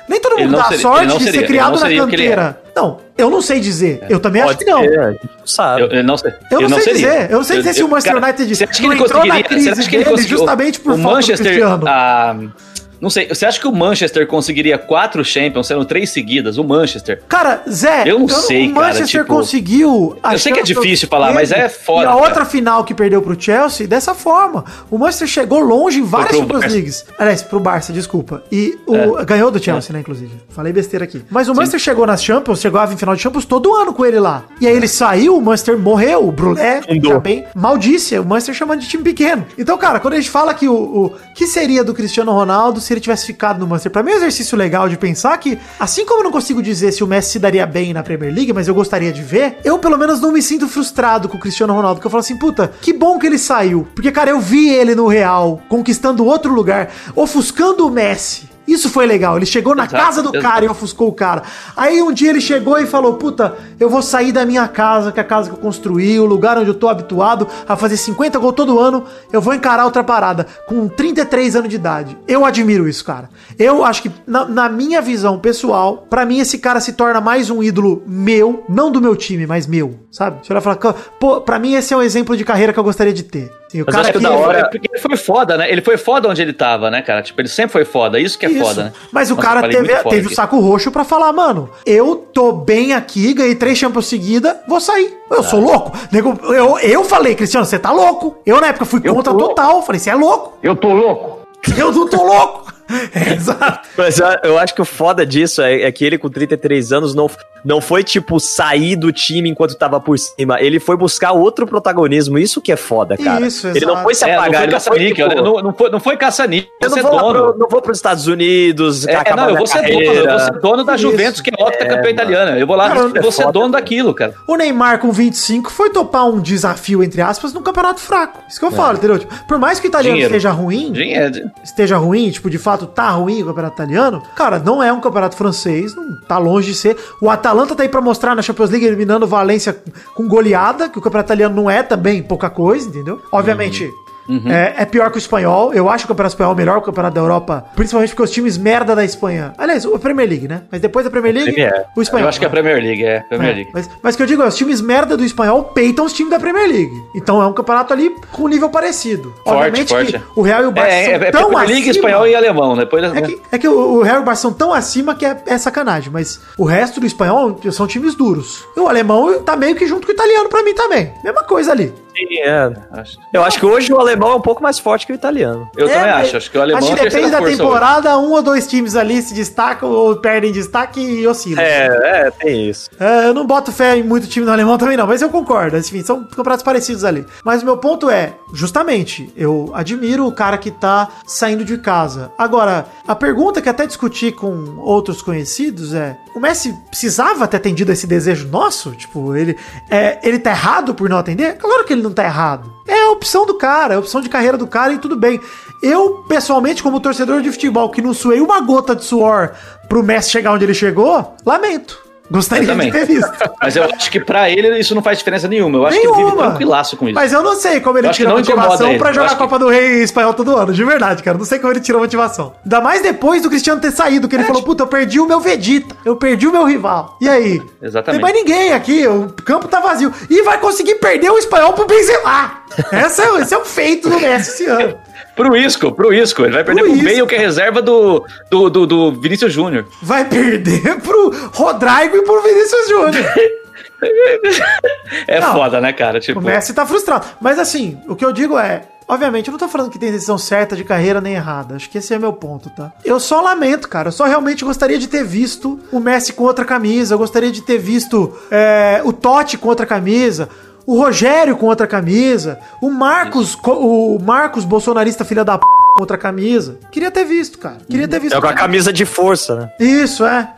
Nem todo mundo dá
seria-
sorte de
seria-
ser criado na
é.
canteira. Não, eu não sei dizer. Eu também acho
Pode
que não.
ser, a gente não sabe.
Eu, eu não sei.
Eu não sei
seria.
dizer. Eu não sei dizer se o Manchester
cara,
United
você acha que ele
entrou na crise dele justamente por
o
falta do
Manchester,
Cristiano?
ah, não sei. Você acha que o Manchester conseguiria quatro Champions, sendo três seguidas? O Manchester.
Cara, Zé,
Eu não sei,
o
cara,
Manchester
tipo,
conseguiu.
eu sei que é difícil falar, mas
dele
é foda,
E a
cara.
outra final que perdeu pro Chelsea, dessa forma. O Manchester chegou longe em várias Champions
Barça.
Leagues. Aliás, pro Barça, desculpa. E o, ganhou do Chelsea, né, inclusive. Falei besteira aqui. Mas o Manchester chegou nas Champions, chegava em final de Champions todo ano com ele lá. E aí ele saiu, o Manchester morreu, o Brulé, já bem maldice, o Manchester chamando de time pequeno. Então, cara, quando a gente fala que o, o que seria do Cristiano Ronaldo se ele tivesse ficado no Manchester, pra mim é um exercício legal de pensar que, assim como eu não consigo dizer se o Messi se daria bem na Premier League, mas eu gostaria de ver, eu pelo menos não me sinto frustrado com o Cristiano Ronaldo, porque eu falo assim, puta, que bom que ele saiu. Porque, cara, eu vi ele no Real, conquistando outro lugar, ofuscando o Messi. Isso foi legal. Ele chegou na
Exato,
casa do cara e ofuscou o cara. Aí um dia ele chegou e falou: Puta, eu vou sair da minha casa, que é a casa que eu construí, o lugar onde eu tô habituado a fazer 50 gols todo ano. Eu vou encarar outra parada com 33 anos de idade. Eu admiro isso, cara. Eu acho que, na, na minha visão pessoal, pra mim esse cara se torna mais um ídolo meu, não do meu time, mas meu, sabe? Você olha e fala: Pô, pra mim esse é um exemplo de carreira que eu gostaria de ter. Assim, o
Mas eu acho que da hora. é Porque ele foi foda, né? Ele foi foda onde ele tava, né, cara? Tipo, ele sempre foi foda. Isso que é
Isso.
Foda, né?
Mas o
Nossa,
cara teve, teve o saco roxo pra falar, mano, eu tô bem aqui, ganhei três Champions seguida, vou sair. Eu sou louco. Nego, Eu, eu falei, Cristiano, você tá louco. Eu na época fui contra total. Falei, você é louco.
Eu tô louco.
Eu não tô louco. É, exato.
Mas eu, eu acho que o foda disso é, é que ele com 33 anos não, não foi, tipo, sair do time enquanto tava por cima. Ele foi buscar outro protagonismo. Isso que é foda, cara.
Isso,
ele
exato.
não foi se
É,
apagar. ele não foi,
caça-níquel,
tipo,
né? Não, não foi, não foi caça-níquel.
eu não
Você é
vou, pro, não vou pros Estados Unidos.
É, não, eu vou ser dono, eu vou ser dono da
Isso.
Juventus, que é outra
É,
campeã
mano.
italiana. Eu vou lá,
Cara,
eu vou ser
foda.
dono daquilo, cara.
O Neymar com 25 foi topar um desafio, entre aspas, num campeonato fraco. Isso que eu falo, entendeu? Tipo, por mais que o italiano
Dinheiro.
esteja ruim,
Dinheiro.
esteja ruim, tipo, de fato tá ruim o campeonato italiano, cara, não é um campeonato francês, não tá longe de ser. O Atalanta tá aí pra mostrar na Champions League eliminando o Valência com goleada, que o campeonato italiano não é também pouca coisa, entendeu? Obviamente. É, é pior que o espanhol. Eu acho o campeonato espanhol é melhor que o campeonato da Europa, principalmente porque os times merda da Espanha. Aliás, a Premier League, né? Mas depois da Premier League,
Premier.
o espanhol.
Eu acho que é a
né?
Premier League, é. Premier
É,
League.
mas, mas o que eu digo é, os times merda do espanhol peitam os times da Premier League. Então é um campeonato ali com nível parecido.
Forte, forte.
que o Real e o Barça
É, é,
são
é
tão
Premier League,
acima-
espanhol e alemão. Depois
É que, é que o, Real e o Barça são tão acima que é, é sacanagem, mas o resto do espanhol são times duros. E o alemão tá meio que junto com o italiano pra mim também. Mesma coisa ali.
Sim, é.
Acho-
Eu acho que hoje o alemão é um pouco mais forte que o italiano.
Eu
É,
também acho. Acho que o alemão
Acho
é a
que depende da
força hoje.
temporada, um ou dois times ali se destacam ou perdem destaque e oscilam.
É, é, tem isso.
É, eu não boto fé em muito time no alemão também não, mas eu concordo. Enfim, são campeonatos parecidos ali. Mas o meu ponto é, justamente, eu admiro o cara que tá saindo de casa. Agora, a pergunta que até discuti com outros conhecidos é: o Messi precisava ter atendido esse desejo nosso? Tipo, ele, é, ele tá errado por não atender? Claro que ele não tá errado. É a opção do cara, é a opção de carreira do cara e tudo bem. Eu, pessoalmente, como torcedor de futebol que não suei uma gota de suor pro Messi chegar onde ele chegou, lamento. Gostaria de ter visto.
Mas eu acho que pra ele isso não faz diferença nenhuma. Eu acho que ele vive
Nenhuma.
tranquilaço com isso.
Mas eu não sei como ele
Eu que
tira motivação
Eu
jogar a Copa do Rei espanhol todo ano. De verdade, cara. Não sei como ele tirou motivação. Ainda mais depois do Cristiano ter saído, que ele falou: puta, eu perdi o meu Vegeta. Eu perdi o meu rival. E aí?
Exatamente.
Tem mais ninguém aqui. O campo tá vazio. E vai conseguir perder o espanhol pro Benzema. Essa é, esse é um feito do Messi esse ano.
Pro Isco, pro Isco. Ele vai perder
Pro
pro que é reserva do, do, do, do Vinícius Júnior.
Vai perder pro Rodrigo e pro Vinícius Júnior.
É
Não.
foda, né, cara? Tipo,
O Messi tá frustrado. Mas assim, o que eu digo é. Obviamente, eu não tô falando que tem decisão certa de carreira nem errada. Acho que esse é meu ponto, tá? Eu só lamento, cara. Eu só realmente gostaria de ter visto o Messi com outra camisa. Eu gostaria de ter visto é, o Totti com outra camisa. O Rogério com outra camisa, o Marcos, co- o Marcos bolsonarista filha da p com outra camisa. Queria ter visto, cara. Queria ter visto.
É com a camisa de força, né?
Isso, é.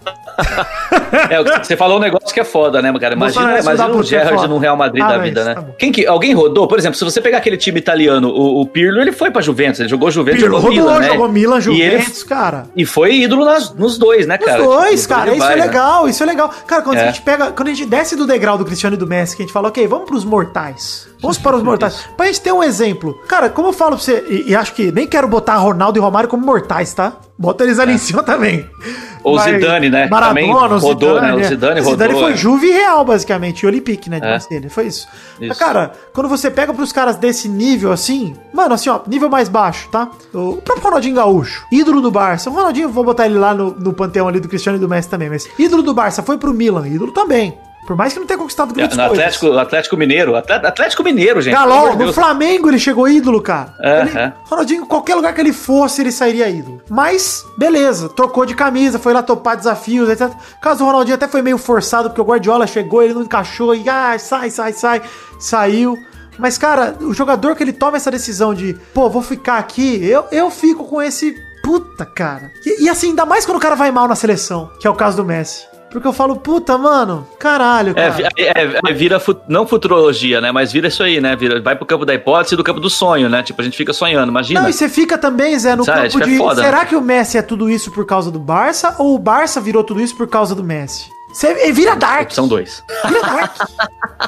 É, você falou um negócio que é foda, né, cara? Imagina, imagina
é
Gerrard no Real Madrid
Ah,
da vida, né?
tá.
Quem que, alguém rodou? Por exemplo, se você pegar aquele time italiano, o, o Pirlo, ele foi pra Juventus, ele jogou Juventus,
Pirlo
jogou
rodou,
Milan, né?
jogou Milan,
E ele
Juventus, cara.
e foi ídolo nas- nos dois, né, cara?
dois,
Tipo,
cara,
ele
isso
vai,
é
né?
legal, isso é legal. Cara, quando a
É.
gente pega, quando a gente desce do degrau do Cristiano e do Messi, que a gente fala, ok, vamos pros mortais. Vamos para os mortais. Pra gente ter um exemplo. Cara, como eu falo pra você, e, e acho que nem quero botar Ronaldo e Romário como mortais, tá? Bota eles ali em cima também.
Ou É. Zidane, né?
Maradona,
rodou,
Zidane,
né? O
é.
Zidane
O Zidane
rodou,
foi
é.
Juve Real, basicamente, e Olympique, né?
É.
É. Dele. Foi isso. Mas,
Isso.
cara, quando você pega pros caras desse nível assim, mano, assim, ó, nível mais baixo, tá? O próprio Ronaldinho Gaúcho, ídolo do Barça. O Ronaldinho, vou botar ele lá no, no panteão ali do Cristiano e do Messi também, mas ídolo do Barça foi pro Milan, ídolo também. Por mais que não tenha conquistado grandes
No
coisas.
Atlético, Atlético Mineiro. Atlético, Atlético Mineiro, gente.
Galol,
de
no. Flamengo ele chegou ídolo, cara.
É,
Ele-
é.
Ronaldinho, qualquer lugar que ele fosse, ele sairia ídolo. Mas, beleza, trocou de camisa, foi lá topar desafios, etc. O caso do Ronaldinho até foi meio forçado, porque o Guardiola chegou, ele não encaixou e, ah, sai, sai, sai, saiu. Mas, cara, o jogador que ele toma essa decisão de, pô, vou ficar aqui, eu, eu fico com esse. Puta, cara. E, e assim, ainda mais quando o cara vai mal na seleção, que é o caso do Messi. Porque eu falo, puta, mano, caralho,
É,
cara.
vi- é, é, vira, fu- não futurologia, né? Mas vira isso aí, né? Vira, vai pro campo da hipótese e do campo do sonho, né? Tipo, a gente fica sonhando, imagina.
Não, e você fica também, Zé, no
Sabe,
campo
fica
de.
foda,
será
né?
que o Messi é tudo isso por causa do Barça? Ou o Barça virou tudo isso por causa do Messi? Você e vira Dark.
São dois.
Vira Dark.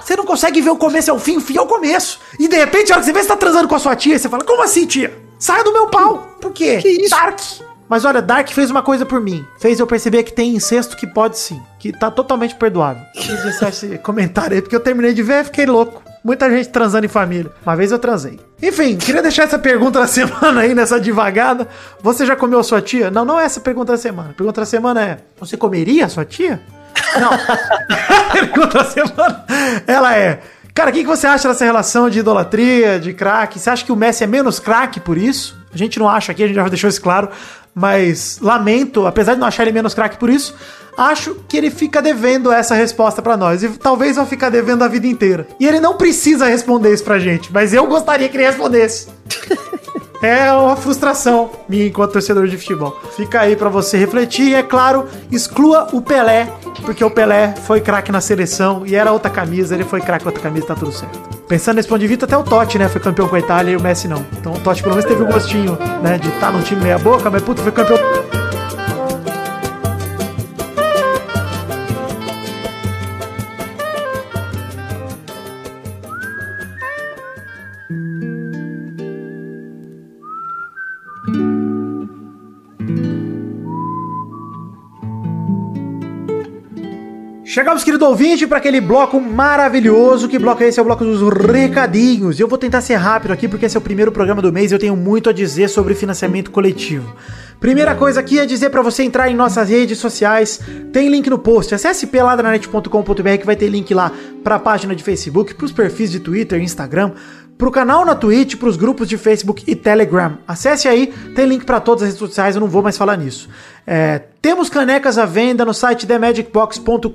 você não consegue ver o começo ao fim, o fim ao começo. E de repente, a hora que você vê, você tá transando com a sua tia, você fala, como assim, tia? Saia do meu pau. Por quê? Que isso? Dark. Mas olha, Dark fez uma coisa por mim. Fez eu perceber que tem incesto que pode sim. Que tá totalmente perdoável. Quis deixar esse comentário aí, porque eu terminei de ver e fiquei louco. Muita gente transando em família. Uma vez eu transei. Enfim, queria deixar essa pergunta da semana aí, nessa devagada. Você já comeu sua tia? Não, não é essa pergunta da semana. A pergunta da semana é: Você comeria sua tia? Não. pergunta da semana ela é. Cara, o que, que você acha dessa relação de idolatria, de craque? Você acha que o Messi é menos craque por isso? A gente não acha aqui, a gente já deixou isso claro. Mas lamento, apesar de não achar ele menos craque por isso, acho que ele fica devendo essa resposta pra nós. E talvez vai ficar devendo a vida inteira. E ele não precisa responder isso pra gente, mas eu gostaria que ele respondesse. É uma frustração minha enquanto torcedor de futebol. Fica aí pra você refletir e, é claro, exclua o Pelé, porque o Pelé foi craque na seleção e era outra camisa, ele foi craque outra camisa, tá tudo certo. Pensando nesse ponto de vista, até o Totti, né, foi campeão com a Itália e o Messi não. Então o Totti pelo menos teve um gostinho, né, de estar num time meia boca, mas puta, foi campeão. Chegamos, querido ouvinte, para aquele bloco maravilhoso. Que bloco é esse? É o bloco dos recadinhos. E eu vou tentar ser rápido aqui, porque esse é o primeiro programa do mês e eu tenho muito a dizer sobre financiamento coletivo. Primeira coisa aqui é dizer para você entrar em nossas redes sociais. Tem link no post. Acesse peladranet.com.br que vai ter link lá para a página de Facebook, para os perfis de Twitter, Instagram, pro canal na Twitch, pros grupos de Facebook e Telegram. Acesse aí, tem link para todas as redes sociais, eu não vou mais falar nisso. É, temos canecas à venda no site themagicbox.com.br.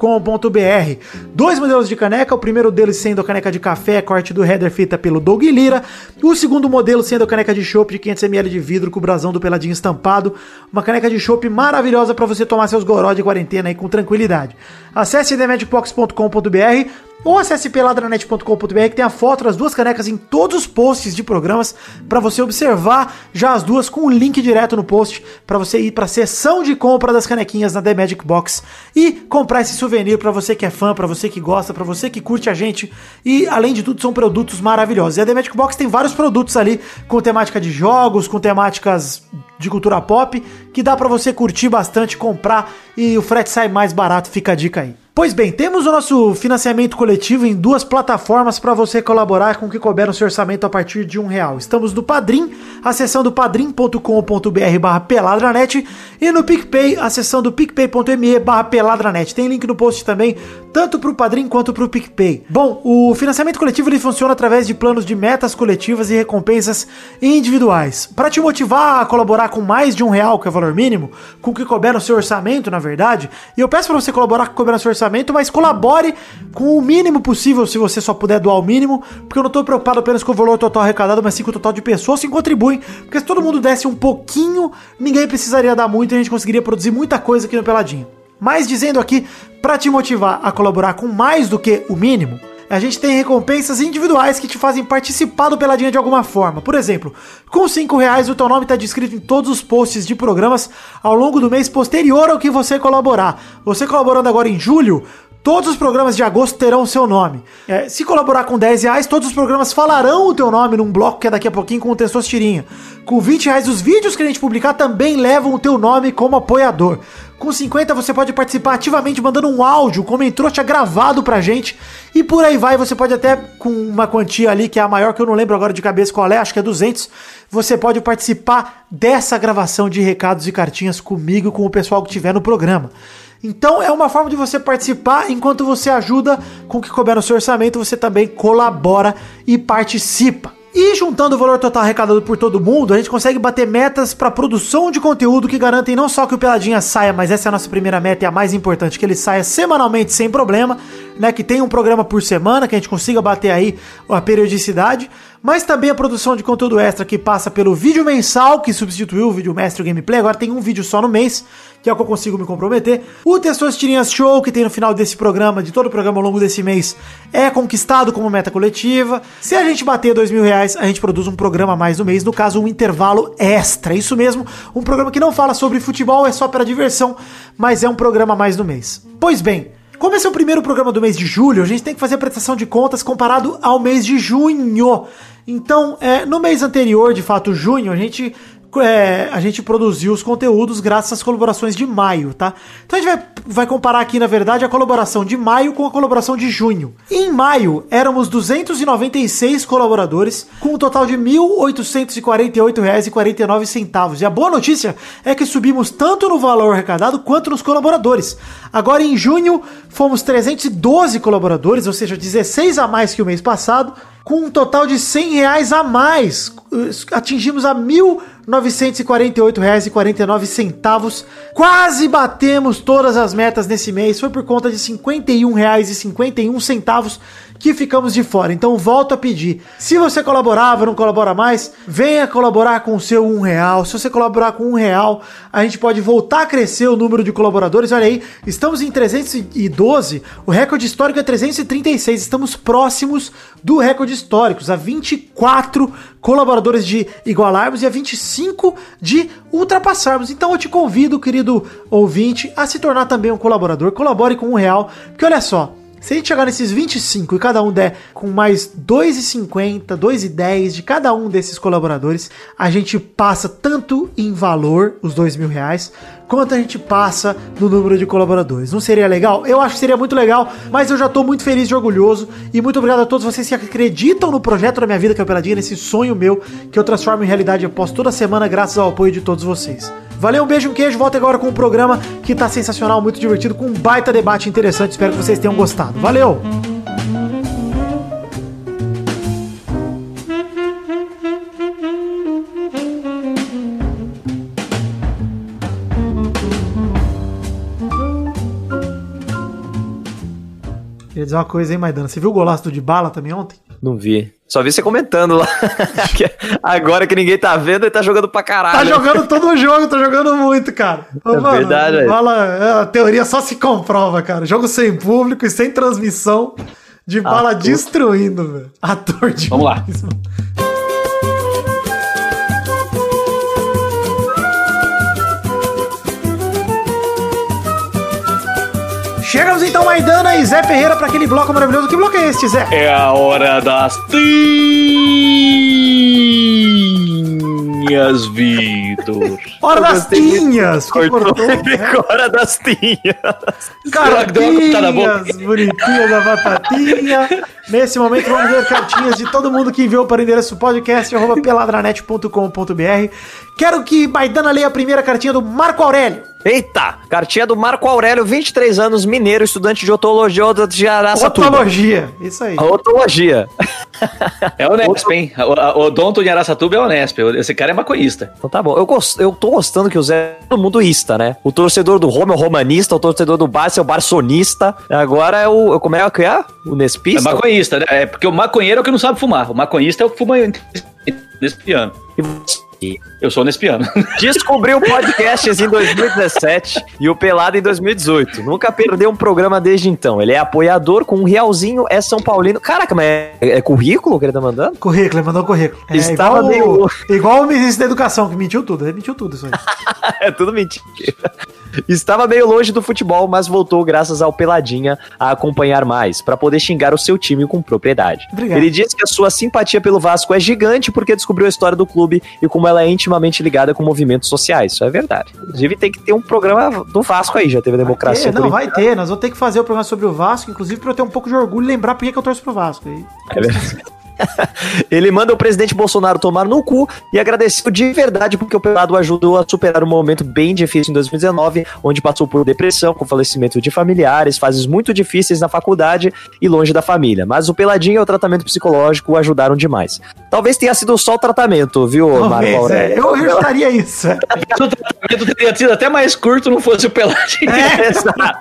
Dois modelos de caneca, o primeiro deles sendo a caneca de café, corte do header feita pelo Doug Lira. O segundo modelo sendo a caneca de chopp de 500ml de vidro com o brasão do Peladinho estampado. Uma caneca de chopp maravilhosa para você tomar seus goró de quarentena aí com tranquilidade. Acesse themagicbox.com.br ou acesse peladranet.com.br que tem a foto das duas canecas em todos os posts de programas para você observar já as duas com o link direto no post para você ir para a seção de compra das canequinhas na The Magic Box e comprar esse souvenir para você que é fã, para você que gosta, para você que curte a gente e além de tudo são produtos maravilhosos. E a The Magic Box tem vários produtos ali com temática de jogos, com temáticas de cultura pop que dá para você curtir bastante, comprar e o frete sai mais barato, fica a dica aí. Pois bem, temos o nosso financiamento coletivo em duas plataformas para você colaborar com o que couber no seu orçamento a partir de um real. Estamos no Padrim, acessando padrim.com.br barra peladranet e no PicPay, acessando picpay.me barra peladranet. Tem link no post também, tanto para o Padrim quanto para o PicPay. Bom, o financiamento coletivo ele funciona através de planos de metas coletivas e recompensas individuais. Para te motivar a colaborar com mais de um real, que é o valor mínimo, com o que couber no seu orçamento, na verdade, e eu peço para você colaborar com o que couber no seu orçamento orçamento, mas colabore com o mínimo possível, se você só puder doar o mínimo, porque eu não tô preocupado apenas com o valor total arrecadado, mas sim com o total de pessoas que contribuem, porque se todo mundo desse um pouquinho, ninguém precisaria dar muito e a gente conseguiria produzir muita coisa aqui no Peladinho. Mas dizendo aqui, para te motivar a colaborar com mais do que o mínimo, a gente tem recompensas individuais que te fazem participar do Peladinha de alguma forma. Por exemplo, com 5 reais o teu nome está descrito em todos os posts de programas ao longo do mês posterior ao que você colaborar. Você colaborando agora em julho, Todos os programas de agosto terão o seu nome. É, se colaborar com 10 reais, todos os programas falarão o teu nome num bloco que é daqui a pouquinho com o Testosterinha. Com 20 reais, os vídeos que a gente publicar também levam o teu nome como apoiador. Com 50 você pode participar ativamente mandando um áudio, como entrou, tinha gravado pra gente. E por aí vai, você pode até com uma quantia ali que é a maior que eu não lembro agora de cabeça qual é, acho que é 200. Você pode participar dessa gravação de recados e cartinhas comigo e com o pessoal que tiver no programa. Então é uma forma de você participar enquanto você ajuda com o que couber no seu orçamento, você também colabora e participa. E juntando o valor total arrecadado por todo mundo, a gente consegue bater metas para produção de conteúdo que garantem não só que o Peladinha saia, mas essa é a nossa primeira meta e a mais importante, que ele saia semanalmente sem problema, né? Que tenha um programa por semana, que a gente consiga bater aí a periodicidade, mas também a produção de conteúdo extra que passa pelo vídeo mensal, que substituiu o vídeo mestre gameplay, agora tem um vídeo só no mês, que é o que eu consigo me comprometer. O Tessoas Tirinhas Show, que tem no final desse programa, de todo o programa ao longo desse mês, é conquistado como meta coletiva. Se a gente bater dois mil reais, a gente produz um programa a mais no mês, no caso, um intervalo extra. Isso mesmo, um programa que não fala sobre futebol, é só para diversão, mas é um programa a mais no mês. Pois bem, como esse é o primeiro programa do mês de julho, a gente tem que fazer a prestação de contas comparado ao mês de junho. Então, é, no mês anterior, de fato, junho, a gente é, a gente produziu os conteúdos graças às colaborações de maio, tá? Então a gente vai, vai comparar aqui, na verdade, a colaboração de maio com a colaboração de junho. Em maio, éramos 296 colaboradores, com um total de R$ 1.848,49. E a boa notícia é que subimos tanto no valor arrecadado quanto nos colaboradores. Agora, em junho, fomos 312 colaboradores, ou seja, 16 a mais que o mês passado, com um total de 100 reais a mais. Atingimos a mil R$ 948,49. Quase batemos todas as metas nesse mês. Foi por conta de R$ 51,51 que ficamos de fora. Então volto a pedir. Se você colaborava, não colabora mais, venha colaborar com o seu um real. Se você colaborar com um real, a gente pode voltar a crescer o número de colaboradores. Olha aí, estamos em 312. O recorde histórico é 336. Estamos próximos do recorde histórico. A 24 colaboradores de igualarmos e a 25 de ultrapassarmos. Então eu te convido, querido ouvinte, a se tornar também um colaborador. Colabore com um real, porque olha só. Se a gente chegar nesses 25 e cada um der com mais 2,50, 2,10 de cada um desses colaboradores, a gente passa tanto em valor, os dois mil reais, quanto a gente passa no número de colaboradores. Não seria legal? Eu acho que seria muito legal, mas eu já tô muito feliz e orgulhoso. E muito obrigado a todos vocês que acreditam no projeto da minha vida, que é o Peladinha, nesse sonho meu, que eu transformo em realidade após toda semana, graças ao apoio de todos vocês. Valeu, um beijo, um queijo. Volta agora com um programa que tá sensacional, muito divertido, com um baita debate interessante. Espero que vocês tenham gostado. Valeu! Queria dizer uma coisa, hein, Maidana? Você viu o golaço do de bala também ontem?
Não vi. Só vi você comentando lá. Agora que ninguém tá vendo, ele tá jogando pra caralho.
Tá jogando todo o jogo, tá jogando muito, cara.
É verdade, velho.
Bala, a teoria só se comprova, cara. Jogo sem público e sem transmissão, de bala
Ator.
destruindo, velho. Ator de
Vamos lá.
Chegamos então, Maidana e Zé Ferreira, pra aquele bloco maravilhoso. Que bloco é este, Zé?
É a hora das tinhas, Vitor.
Hora das tinhas.
Cortou,
cortou, né?
Hora das tinhas.
Cartinhas bonitinhas da batatinha. Nesse momento vamos ver cartinhas de todo mundo que enviou para o endereço podcast arroba peladranet.com.br. Quero que Maidana leia a primeira cartinha do Marco Aurélio.
Eita! Cartinha do Marco Aurélio, 23 anos, mineiro, estudante de otologia de Araçatuba.
Otologia, isso aí.
Otologia.
É Unesp, hein? O, o Odonto em Araçatuba é Unesp. Esse cara é maconhista.
Então tá bom. Eu, gosto, eu tô gostando que o Zé é todo mundo ista, né? O torcedor do Roma é o romanista, o torcedor do Barça é o barçonista. Agora é o. Como é que é? O
É
Nespista?
maconhista, né? É porque o maconheiro é o que não sabe fumar. O maconhista é o que fuma nesse piano.
E você?
Eu sou nesse piano.
Descobriu podcasts em 2017 e o Pelado em 2018. Nunca perdeu um programa desde então. Ele é apoiador com um realzinho, é São Paulino. Caraca, mas é, é currículo que ele tá mandando?
Currículo, ele mandou currículo. É
Estava
igual,
meio-
igual o ministro da educação, que mentiu tudo. Ele mentiu tudo isso aí.
É tudo mentira. Estava meio longe do futebol, mas voltou graças ao Peladinha a acompanhar mais, para poder xingar o seu time com propriedade.
Obrigado.
Ele disse que a sua simpatia pelo Vasco é gigante porque descobriu a história do clube e como ela é intimamente ligada com movimentos sociais. Isso é verdade. Inclusive tem que ter um programa do Vasco aí, já teve a democracia.
É, não,
por
vai ter. Nós vamos ter que fazer o programa sobre o Vasco, inclusive pra eu ter um pouco de orgulho e lembrar por que que eu torço pro Vasco. E-
É verdade. Ele manda o presidente Bolsonaro tomar no cu e agradeceu de verdade porque o Pelado ajudou a superar um momento bem difícil em 2019, onde passou por depressão, com falecimento de familiares, fases muito difíceis na faculdade e longe da família. Mas o Peladinho e o tratamento psicológico o ajudaram demais. Talvez tenha sido só o tratamento, viu, Marco
é, eu rejustaria isso. é.
o tratamento teria sido até mais curto não fosse o Peladinho.
Exato.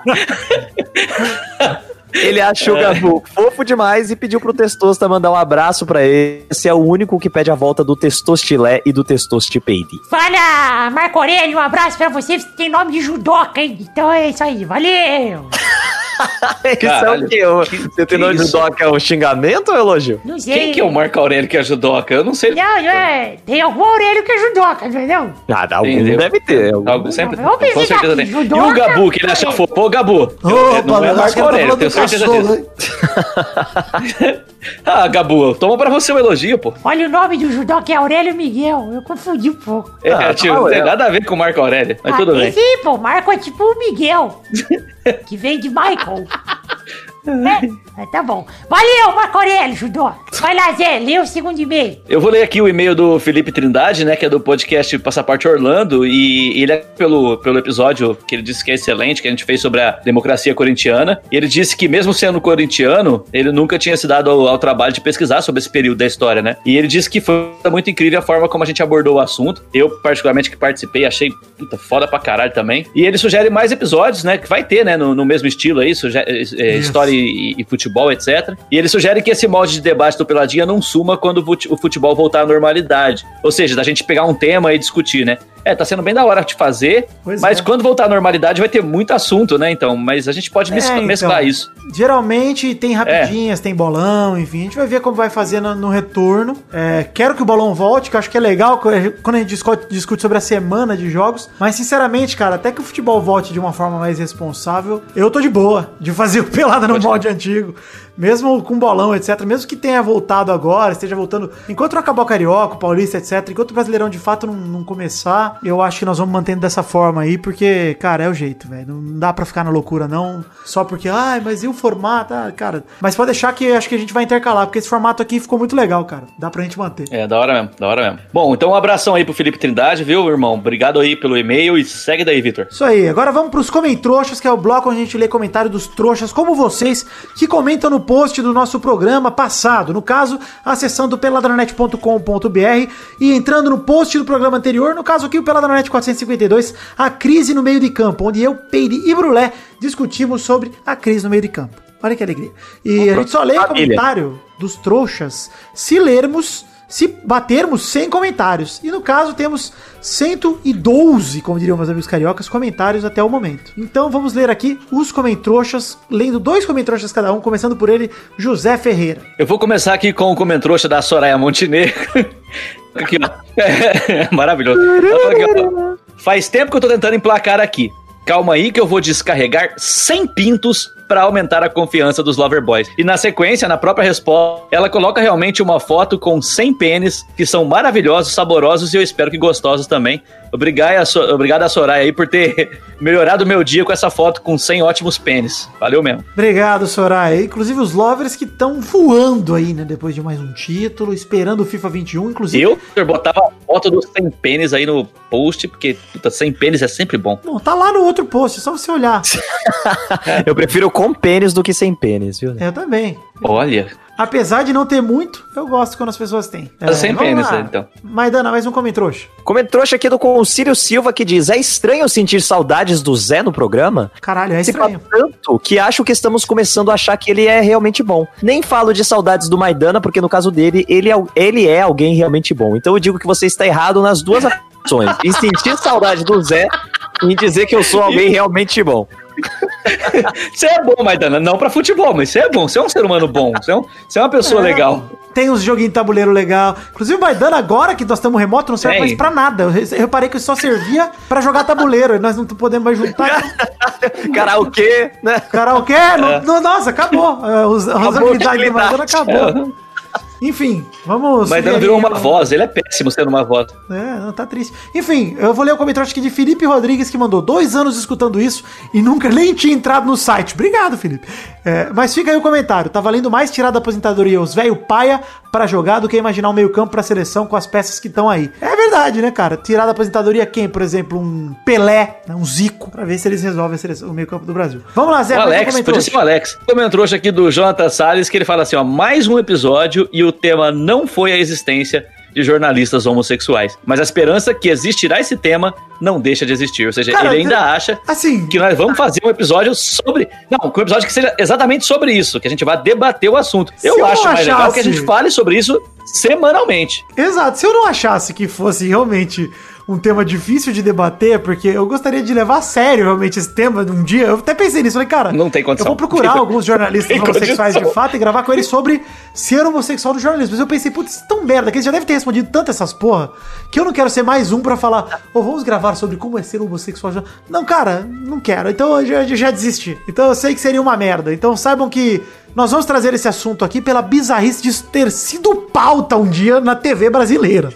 Ele achou
É.
o Gabu fofo demais e pediu pro Testosta mandar um abraço pra ele. Esse é o único que pede a volta do Testostilé e do Testostipeide.
Fala, Marco Aurélio, um abraço pra você. Você tem nome de judoca, hein? Então é isso aí, valeu!
Isso é o quê? O-
que-
Você tem nome de doc é um xingamento ou elogio?
Não sei.
Quem que é o Marco Aurélio que é judoca? Eu não sei.
Não, não é. Tem algum Aurélio que é judoca, entendeu?
Ah, algum
Entendeu?
deve ter. algum.
Sempre,
Vamos
com
pesquisar
certeza
aqui,
tem. E
judoca,
o Gabu, que ele acha
peraí.
fofo. Ô, Gabu.
Opa,
não é
acho
Marco
tá
Aurélio,
falando
tenho
do
certeza
cachorro,
disso.
hein?
Ah, Gabu, toma pra você um elogio, pô.
Olha o nome do judoca é Aurélio Miguel. Eu confundi um pouco.
É,
Ah,
tio, não tem
é.
nada a ver com o Marco Aurélio, mas
ah,
tudo bem.
sim, pô. Marco é tipo o Miguel. que vem de Michael. É, ah, tá bom. Valeu, Marco Aurélio, judoca. Vai lá, Zé, lê o segundo e-mail.
Eu vou ler aqui o e-mail do Felipe Trindade, né, que é do podcast Passaporte Orlando, e ele é pelo, pelo episódio que ele disse que é excelente, que a gente fez sobre a democracia corintiana, e ele disse que mesmo sendo corintiano, ele nunca tinha se dado ao, ao trabalho de pesquisar sobre esse período da história, né, e ele disse que foi muito incrível a forma como a gente abordou o assunto, eu particularmente que participei, achei puta, foda pra caralho também, e ele sugere mais episódios, né, que vai ter, né, no, no mesmo estilo aí, sugere, é,
Isso.
história e, e futebol, etc. E ele sugere que esse molde de debate do Peladinha não suma quando o fute- o futebol voltar à normalidade. Ou seja, da gente pegar um tema e discutir, né? É, tá sendo bem da hora de fazer,
Pois
mas
é.
quando voltar à normalidade vai ter muito assunto, né? Então, mas a gente pode
É, então.
mesclar isso.
Geralmente tem
É.
rapidinhas, tem bolão, enfim. A gente vai ver como vai fazer no, no retorno. É, quero que o bolão volte, que eu acho que é legal quando a gente discute, discute sobre a semana de jogos. Mas, sinceramente, cara, até que o futebol volte de uma forma mais responsável, eu tô de boa de fazer o pelada no Molde antigo. Mesmo com bolão, etc. Mesmo que tenha voltado agora, esteja voltando. Enquanto não acabar o Carioca, o Paulista, etc. Enquanto o Brasileirão de fato não, não começar, eu acho que nós vamos mantendo dessa forma aí, porque, cara, é o jeito, velho. Não dá pra ficar na loucura, não. Só porque, ai, mas e o formato? Ah, cara. Mas pode deixar que acho que a gente vai intercalar, porque esse formato aqui ficou muito legal, cara. Dá pra gente manter.
É, da hora mesmo, da hora mesmo. Bom, então um abração aí pro Felipe Trindade, viu, irmão? Obrigado aí pelo e-mail e segue daí, Vitor.
Isso aí, agora vamos pros Comentroxas, que é o bloco onde a gente lê comentário dos trouxas, como vocês, que comentam no post do nosso programa passado. No caso, acessando peladranet.com.br e entrando no post do programa anterior, no caso aqui o Peladranet 452, a crise no meio de campo, onde eu, Peire e Brulé discutimos sobre a crise no meio de campo. Olha que alegria. E a gente só lê
Família.
comentário dos trouxas se lermos, se batermos 100 comentários. E no caso temos 112, como diriam meus amigos cariocas, comentários até o momento. Então vamos ler aqui os comentroxas, lendo dois comentroxas cada um, começando por ele, José Ferreira.
Eu vou começar aqui com o comentrouxa da Soraya Montenegro. aqui, ó. É, maravilhoso. Aqui, ó. Faz tempo que eu tô tentando emplacar aqui. Calma aí que eu vou descarregar 100 pintos para aumentar a confiança dos lover boys. E na sequência, na própria resposta, ela coloca realmente uma foto com 100 pênis que são maravilhosos, saborosos e eu espero que gostosos também. Obrigado a, So- obrigado a Soraya aí por ter melhorado o meu dia com essa foto com 100 ótimos pênis. Valeu mesmo.
Obrigado, Soraya. Inclusive os lovers que estão voando aí, né? Depois de mais um título, esperando o FIFA 21. Inclusive,
Eu eu botava a foto dos 100 pênis aí no post, porque, puta, 100 pênis é sempre bom.
Bom, tá lá no outro post, é só você olhar.
Eu prefiro com pênis do que sem pênis, viu?
Eu também.
Olha,
Apesar de não ter muito, eu gosto quando as pessoas têm.
Tá sem pênis,
lá.
então.
Maidana, mais um comentrouxa.
Comentrouxa aqui do Concílio Silva que diz: É estranho sentir saudades do Zé no programa?
Caralho, é estranho.
tanto que acho que estamos começando a achar que ele é realmente bom. Nem falo de saudades do Maidana, porque no caso dele, ele é, ele é alguém realmente bom. Então eu digo que você está errado nas duas ações. Em sentir saudade do Zé e em dizer que eu sou alguém realmente bom.
você é bom, Maidana. Não pra futebol, mas você é bom. Você é um ser humano bom. Você é, um- você é uma pessoa
É,
legal.
Tem uns joguinhos de tabuleiro legal. Inclusive o Maidana, agora que nós estamos remoto, não serve
Tem.
mais pra nada. Eu re- eu reparei que só servia pra jogar tabuleiro. E nós não podemos mais juntar.
Karaokê, né?
Karaokê, não- nossa, acabou. É, os-
Acabou
habilidades do Maidana acabou. Enfim, vamos.
Maidana
seguir
virou
aí,
uma
ó.
voz. Ele é péssimo sendo uma voz.
É, não, tá triste. Enfim, eu vou ler o comentário aqui de Felipe Rodrigues, que mandou dois anos escutando isso e nunca nem tinha entrado no site. Obrigado, Felipe. É, mas fica aí o comentário. Tá valendo mais tirar da aposentadoria os velho paia pra jogar do que imaginar um meio campo pra seleção com as peças que estão aí. É verdade, né, cara? Tirar da aposentadoria quem? Por exemplo, um Pelé, né, um Zico, pra ver se eles resolvem seleção- o meio campo do Brasil. Vamos lá, Zé.
o
um
Alex, podia ser o Alex. Comentou hoje aqui do Jonathan Salles que ele fala assim: ó, mais um episódio e o tema não foi a existência de jornalistas homossexuais. Mas a esperança que existirá esse tema não deixa de existir. Ou seja,
Cara,
ele ainda acha
Assim,
que nós vamos fazer um episódio sobre. Não, um episódio que seja exatamente sobre isso, que a gente vai debater o assunto. Eu
eu
acho mais legal que a gente fale sobre isso semanalmente.
Exato. Se eu não achasse que fosse realmente um tema difícil de debater, porque eu gostaria de levar a sério realmente esse tema um dia, eu até pensei nisso, falei, cara,
Não tem condição.
eu vou procurar alguns jornalistas homossexuais de fato e gravar com eles sobre ser homossexual no jornalismo. Mas eu pensei, putz, é tão merda, que eles já devem ter respondido tanto essas porra, que eu não quero ser mais um pra falar, ô, vamos gravar sobre como é ser homossexual. Não, cara, não quero. Então eu já, eu já desisti. Então eu sei que seria uma merda. Então saibam que nós vamos trazer esse assunto aqui pela bizarrice de ter sido pauta um dia na TV brasileira.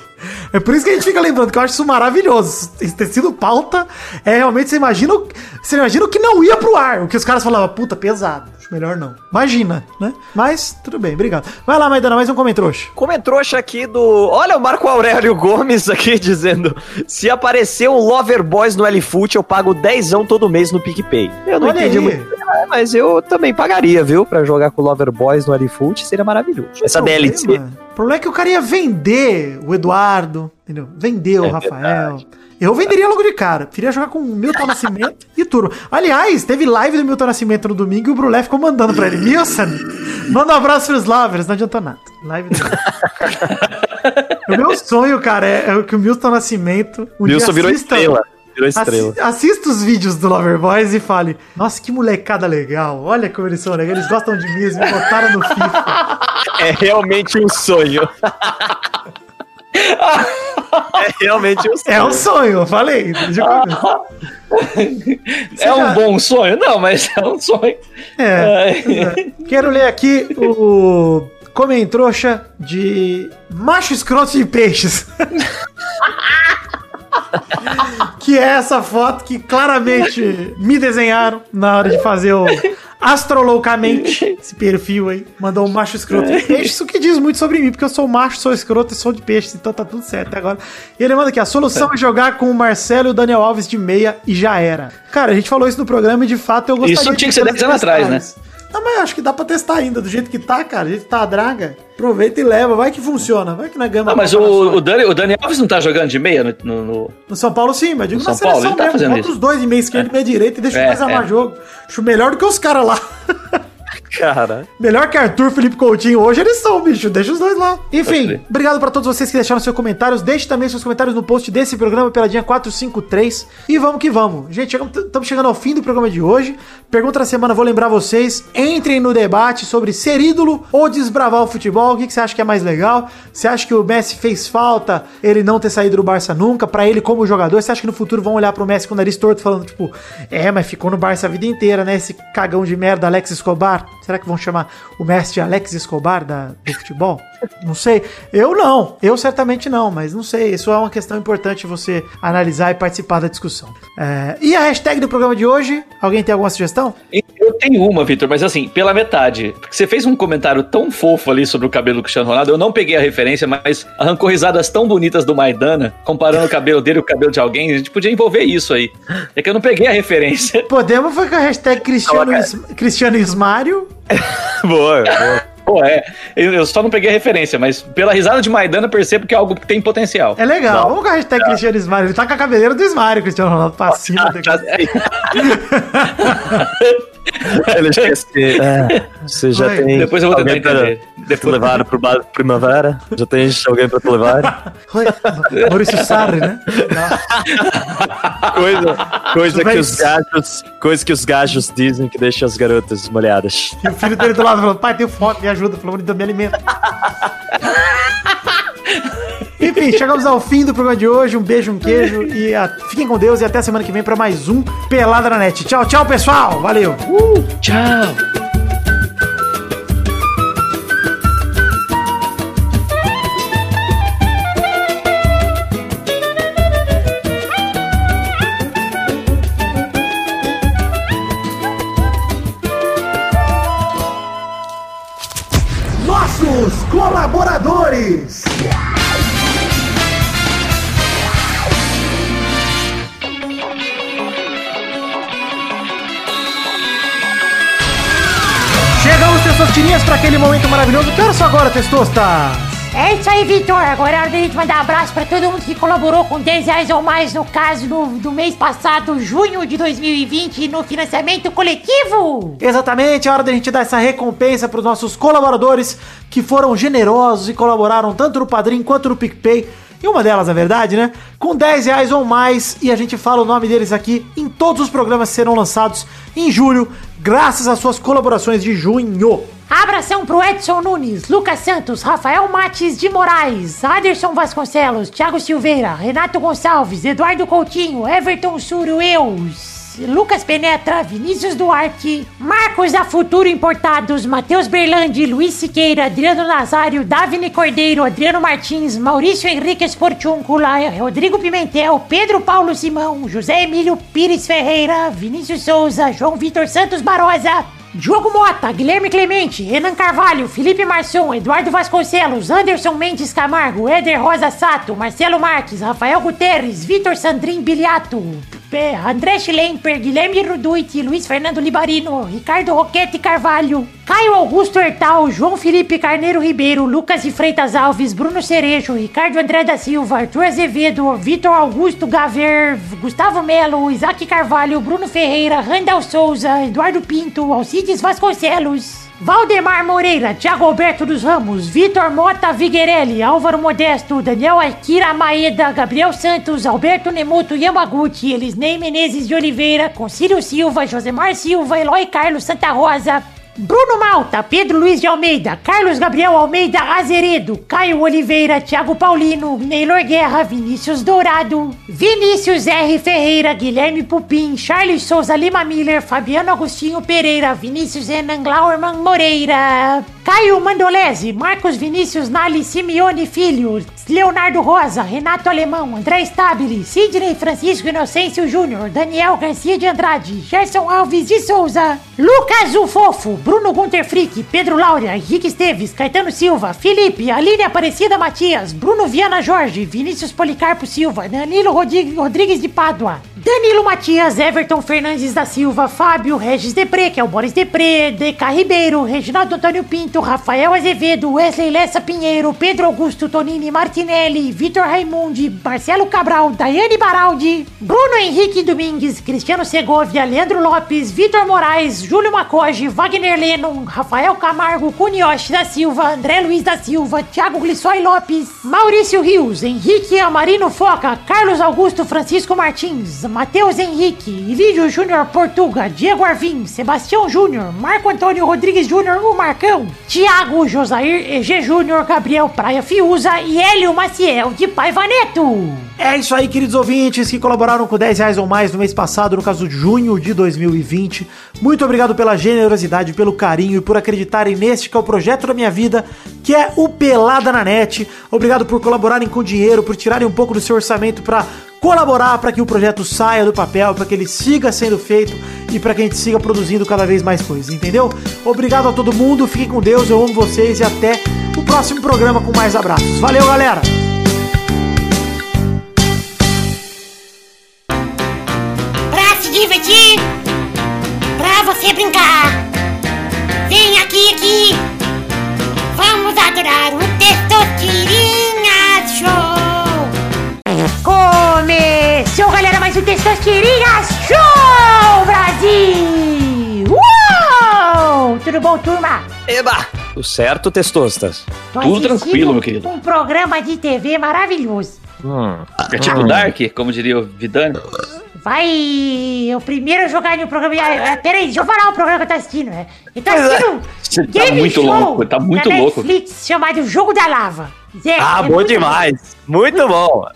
É por isso que a gente fica lembrando que eu acho isso maravilhoso. Isso ter sido pauta é realmente, você imagina, você imagina o que não ia pro ar. O que os caras falavam, puta, pesado. Melhor não. Imagina, né? Mas, tudo bem, obrigado. Vai lá, Maidana, mais um comentrouxa.
Comentrouxa aqui do. Olha o Marco Aurélio Gomes aqui dizendo: se aparecer um Lover Boys no LFoot, eu pago 10 todo mês no PicPay. Eu não
Olha
entendi
aí.
muito, é, mas eu também pagaria, viu? Pra jogar com o Lover Boys no LFoot, seria maravilhoso. Essa
O
DLC.
problema- O problema é que o cara ia vender o Eduardo, entendeu? Vender o
É
Rafael. Eu venderia logo de cara. Queria jogar com o Milton Nascimento e Turbo. Aliás, teve live do Milton Nascimento no domingo e o Brulé ficou mandando pra ele. Milson, manda um abraço pros lovers. Não adiantou nada. Live do... O meu sonho, cara, é, é que o Milton Nascimento. Um
Wilson
dia
virou
assista-
estrela. Virou estrela.
Assi assista os vídeos do Lover Boys e fale: Nossa, que molecada legal. Olha como eles são legais. Eles gostam de mim, eles me botaram no FIFA.
É realmente um sonho. é realmente um sonho.
É um sonho, eu falei.
é um
já-
bom sonho? Não, mas é um sonho.
É. é. Quero ler aqui o comentrouxa de macho escroto de peixes. que é essa foto que claramente me desenharam na hora de fazer o astrologicamente esse perfil aí. Mandou um macho escroto de peixes. Isso que diz muito sobre mim, porque eu sou macho, sou escroto e sou de peixes, então tá tudo certo até agora. E ele manda aqui: a solução é jogar com o Marcelo e o Daniel Alves de meia e já era. Cara, a gente falou isso no programa e de fato eu gostaria
Isso tinha que ser
de
10 anos atrás, né?
Não, mas eu acho que dá pra testar ainda, do jeito que tá, cara. Do jeito que tá a draga. Aproveita e leva, vai que funciona. Vai que na gama.
Não, mas o, o, Dani, o Dani Alves não tá jogando de meia no. no- no-
No São Paulo sim, mas digo
No
na
São Paulo,
seleção
ele tá
mesmo.
fazendo
Bota
isso.
os dois em meia esquerda e meia direita e deixa
É,
mais amar
é.
jogo. Acho melhor do que os caras lá.
Cara.
Melhor que Arthur Felipe Coutinho hoje eles são, bicho. Deixa os dois lá. Enfim, obrigado pra todos vocês que deixaram seus comentários. Deixe também seus comentários no post desse programa, Peladinha 453. E vamos que vamos. Gente, estamos chegando ao fim do programa de hoje. Pergunta da semana, vou lembrar vocês. Entrem no debate sobre ser ídolo ou desbravar o futebol. O que, que você acha que é mais legal? Você acha que o Messi fez falta ele não ter saído do Barça nunca? Pra ele como jogador, você acha que no futuro vão olhar pro Messi com o nariz torto falando, tipo, é, mas ficou no Barça a vida inteira, né? Esse cagão de merda, Alex Escobar. Será que vão chamar o Messi de Alex Escobar da, do futebol? Não sei. Eu não. Eu certamente não, mas não sei. Isso é uma questão importante você analisar e participar da discussão. É, e a hashtag do programa de hoje? Alguém tem alguma sugestão?
Eu tenho uma, Vitor, mas assim, pela metade. Porque você fez um comentário tão fofo ali sobre o cabelo do Cristiano Ronaldo, eu não peguei a referência, mas arrancou risadas tão bonitas do Maidana, comparando o cabelo dele com o cabelo de alguém, a gente podia envolver isso aí. É que eu não peguei a referência.
Podemos foi com a hashtag Cristiano, Is, Cristiano Ismário.
Boa, boa.
Pô, é, eu só não peguei a referência, mas pela risada de Maidana eu percebo que é algo que tem potencial.
É legal.
Não.
Vamos com a hashtag Cristiano Ismário. Ele tá com a cabeleira do Ismário, Cristiano Ronaldo, pra cima.
Já-
Ele esquece. É, você já
Oi.
tem.
Depois eu vou tentar entender.
te
Depois-
levar pro bar de primavera? Já tens alguém para te levar?
Oi, Maurício Sarri, né?
Coisa, coisa que
vai-
os gajos. Coisa que os gajos dizem que deixa as garotas molhadas.
E o filho dele do lado falando, pai, tem foto, me ajuda, pelo amor de Deus, me alimenta. Enfim, chegamos ao fim do programa de hoje. Um beijo, um queijo e a- fiquem com Deus e até semana que vem para mais um Pelada na Net. Tchau, tchau, pessoal. Valeu.
Tchau!
Chegamos, Testosterinhas, para aquele momento maravilhoso. Que horas são agora, Testosta?
É isso aí, Vitor. Agora é hora da gente mandar abraço pra todo mundo que colaborou com 10 reais ou mais, no caso do, do mês passado, junho de 2020, no financiamento coletivo.
Exatamente, é hora da gente dar essa recompensa para os nossos colaboradores que foram generosos e colaboraram tanto no Padrim quanto no PicPay. E uma delas, na verdade, né? Com 10 reais ou mais. E a gente fala o nome deles aqui em todos os programas que serão lançados em julho, graças às suas colaborações de junho.
Abração pro Edson Nunes, Lucas Santos, Rafael Mates de Moraes, Aderson Vasconcelos, Thiago Silveira, Renato Gonçalves, Eduardo Coutinho, Everton Surueus. Lucas. Penetra, Vinícius Duarte, Marcos da Futuro Importados, Matheus Berlandi, Luiz Siqueira, Adriano Nazário, Davine Cordeiro, Adriano Martins, Maurício Henrique Esportiúncula, Rodrigo Pimentel, Pedro Paulo Simão, José Emílio Pires Ferreira, Vinícius Souza, João Vitor Santos Barosa, Diogo Mota, Guilherme Clemente, Renan Carvalho, Felipe Marçom, Eduardo Vasconcelos, Anderson Mendes Camargo, Éder Rosa Sato, Marcelo Marques, Rafael Guterres, Vitor Sandrin Biliato, P- André Schlemper, Guilherme Ruduit, Luiz Fernando Libarino, Ricardo Roquete Carvalho, Caio Augusto Hertal, João Felipe Carneiro Ribeiro, Lucas de Freitas Alves, Bruno Cerejo, Ricardo André da Silva, Arthur Azevedo, Vitor Augusto Gaver, Gustavo Melo, Isaac Carvalho, Bruno Ferreira, Randall Souza, Eduardo Pinto, Alcides Vasconcelos. Valdemar Moreira, Thiago Alberto dos Ramos, Vitor Mota Viguerelli, Álvaro Modesto, Daniel Akira Maeda, Gabriel Santos, Alberto Nemoto Yamaguchi, Elisnei Menezes de Oliveira, Concílio Silva, Josemar Silva, Eloy Carlos Santa Rosa, Bruno Malta, Pedro Luiz de Almeida, Carlos Gabriel Almeida Azeredo, Caio Oliveira, Thiago Paulino, Neylor Guerra, Vinícius Dourado, Vinícius R. Ferreira, Guilherme Pupim, Charles Souza Lima Miller, Fabiano Agostinho Pereira, Vinícius Renan Glauerman Moreira, Caio Mandolese, Marcos Vinícius Nali Simeone Filho, Leonardo Rosa, Renato Alemão, André Stabile, Sidney Francisco Inocêncio Júnior, Daniel Garcia de Andrade, Gerson Alves de Souza, Lucas o Fofo, Bruno Gunter Frick, Pedro Laura, Henrique Esteves, Caetano Silva, Felipe, Aline Aparecida Matias, Bruno Viana Jorge, Vinícius Policarpo Silva, Danilo Rodrigues de Pádua, Danilo Matias, Everton Fernandes da Silva, Fábio Regis Depré, que é o Boris Depré, DK Ribeiro, Reginaldo Antônio Pinto, Rafael Azevedo, Wesley Lessa Pinheiro, Pedro Augusto Tonini Martinelli, Vitor Raimundi, Marcelo Cabral, Daiane Baraldi, Bruno Henrique Domingues, Cristiano Segovia, Leandro Lopes, Vitor Moraes, Júlio Macoge, Wagner Lennon, Rafael Camargo, Cunioche da Silva, André Luiz da Silva, Thiago Glissói Lopes, Maurício Rios, Henrique Amarino Foca, Carlos Augusto Francisco Martins, Matheus Henrique, Ilídio Júnior Portuga, Diego Arvim, Sebastião Júnior, Marco Antônio Rodrigues Júnior, o Marcão, Thiago Josair EG Júnior, Gabriel Praia Fiuza e Hélio Maciel de Paiva Neto.
É isso aí, queridos ouvintes que colaboraram com 10 reais ou mais no mês passado, no caso de junho de 2020. Muito obrigado pela generosidade, pelo carinho e por acreditarem neste que é o projeto da minha vida, que é o Pelada na Net. Obrigado por colaborarem com dinheiro, por tirarem um pouco do seu orçamento para colaborar para que o projeto saia do papel, para que ele siga sendo feito e para que a gente siga produzindo cada vez mais coisas, entendeu? Obrigado a todo mundo, fiquem com Deus, eu amo vocês e até o próximo programa com mais abraços. Valeu, galera!
Mais um Testosterinha Show, Brasil. Uou! Tudo bom, turma?
Eba! O certo, Testostas.
Tô
Tudo tranquilo, meu querido.
Um programa de TV maravilhoso.
Hum.
É tipo Dark, como diria o Vidani.
Vai o primeiro a jogar no programa. Ah, Peraí, deixa eu falar o programa que eu tô assistindo. né? Eu tô
é.
assistindo.
Você tá
game
muito
show
louco, tá muito louco.
Netflix chamado Jogo da Lava. Zé,
Ah,
é
bom
muito
demais. Muito bom.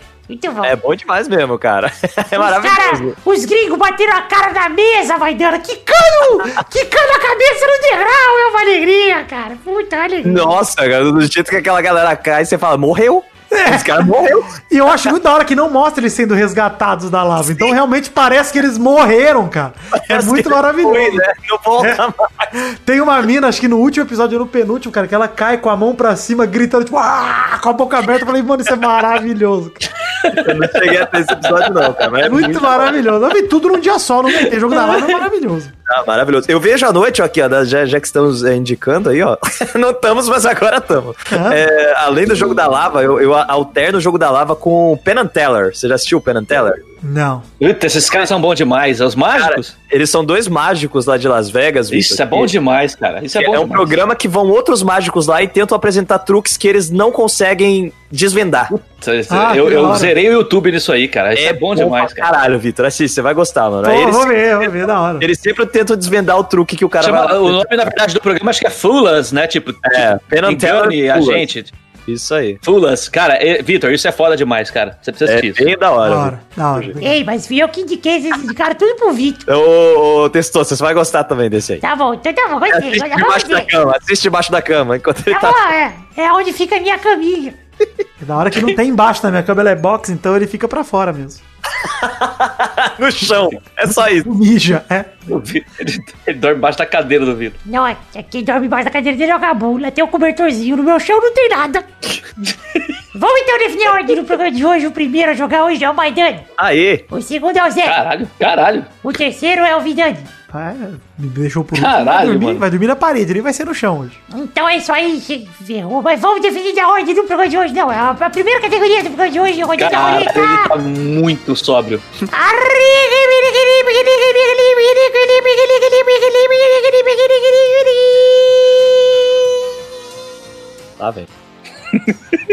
Bom.
É bom demais mesmo, cara. É
Os cara-
maravilhoso.
os gringos bateram a cara na mesa, vai dando. Quicando! quicando a cabeça no degrau. É uma alegria, cara. Puta alegria.
Nossa, cara, do jeito que aquela galera cai, você fala, morreu.
É.
Esse cara morreu.
E eu acho muito da hora que não mostra eles sendo resgatados da lava. Então realmente parece que eles morreram, cara. É muito maravilhoso.
Foi, né? Não volta mais.
Tem uma mina, acho que no último episódio, no penúltimo, cara, que ela cai com a mão pra cima, gritando, tipo, ah, com a boca aberta. Eu falei, mano, isso é maravilhoso. cara.
Eu não cheguei até esse episódio, não, cara. É
É muito maravilhoso. Eu vi tudo num dia só, não. Tem jogo da lava, é maravilhoso.
Ah, maravilhoso. Eu vejo à noite, ó, aqui, ó, já, já que estamos é, indicando aí, ó. Não estamos, mas agora estamos. É, além do jogo da lava, eu, eu alterno o jogo da lava com o Penn Teller. Você já assistiu o Penn Teller?
Não.
Puta, esses caras são bons demais. Os
Cara,
mágicos?
eles são dois mágicos lá de Las Vegas, Vitor,
Isso é bom demais, cara. Isso é
É,
bom
um
demais.
programa que vão outros mágicos lá e tentam apresentar truques que eles não conseguem desvendar.
Ah,
eu eu zerei o YouTube nisso aí, cara. Isso é, bom demais,
pra
cara.
Caralho, Vitor, assiste, você vai gostar, mano.
Pô,
eles,
vou ver, vou ver, da hora.
eles sempre tentam desvendar o truque que o cara
Chama-
vai lá.
o nome, na verdade, do programa acho que é Fulas, né? Tipo,
É, Teller
a
Fulas.
gente.
Isso aí.
Fulas. Cara, é- Vitor, isso é foda demais, cara. Você precisa
É
assistir isso.
bem da hora.
Da hora, da hora.
Ei, mas fui eu que indiquei esses caras tudo pro Vitor.
Ô, ô, Testou, você vai gostar também desse aí.
Tá bom, então tá bom.
Assiste debaixo da cama, assiste debaixo da cama, enquanto ele
Tá
tá
bom, é. É onde fica a minha caminha.
Da hora que não tem embaixo na minha cama, ela é box, então ele fica pra fora mesmo.
no chão. É só isso.
Mija, é.
Ele, ele dorme embaixo da cadeira do Vitor.
Não, é é quem dorme embaixo da cadeira dele é o Gabula. Tem um cobertorzinho. No meu chão não tem nada. Vamos então definir a ordem do programa de hoje. O primeiro a jogar hoje é o Maidani.
Aê!
O segundo é o Zé.
Caralho, caralho.
O terceiro é o Vidani.
É, me deixou por último.
Caralho,
vai dormir,
mano.
vai dormir na parede, ele vai ser no chão hoje.
Então é isso aí, ferrou. Mas vamos definir a ordem do programa de hoje, não. A, a primeira categoria do programa de hoje é a da
Cara, ele
roleta.
tá muito sóbrio.
Tá, velho.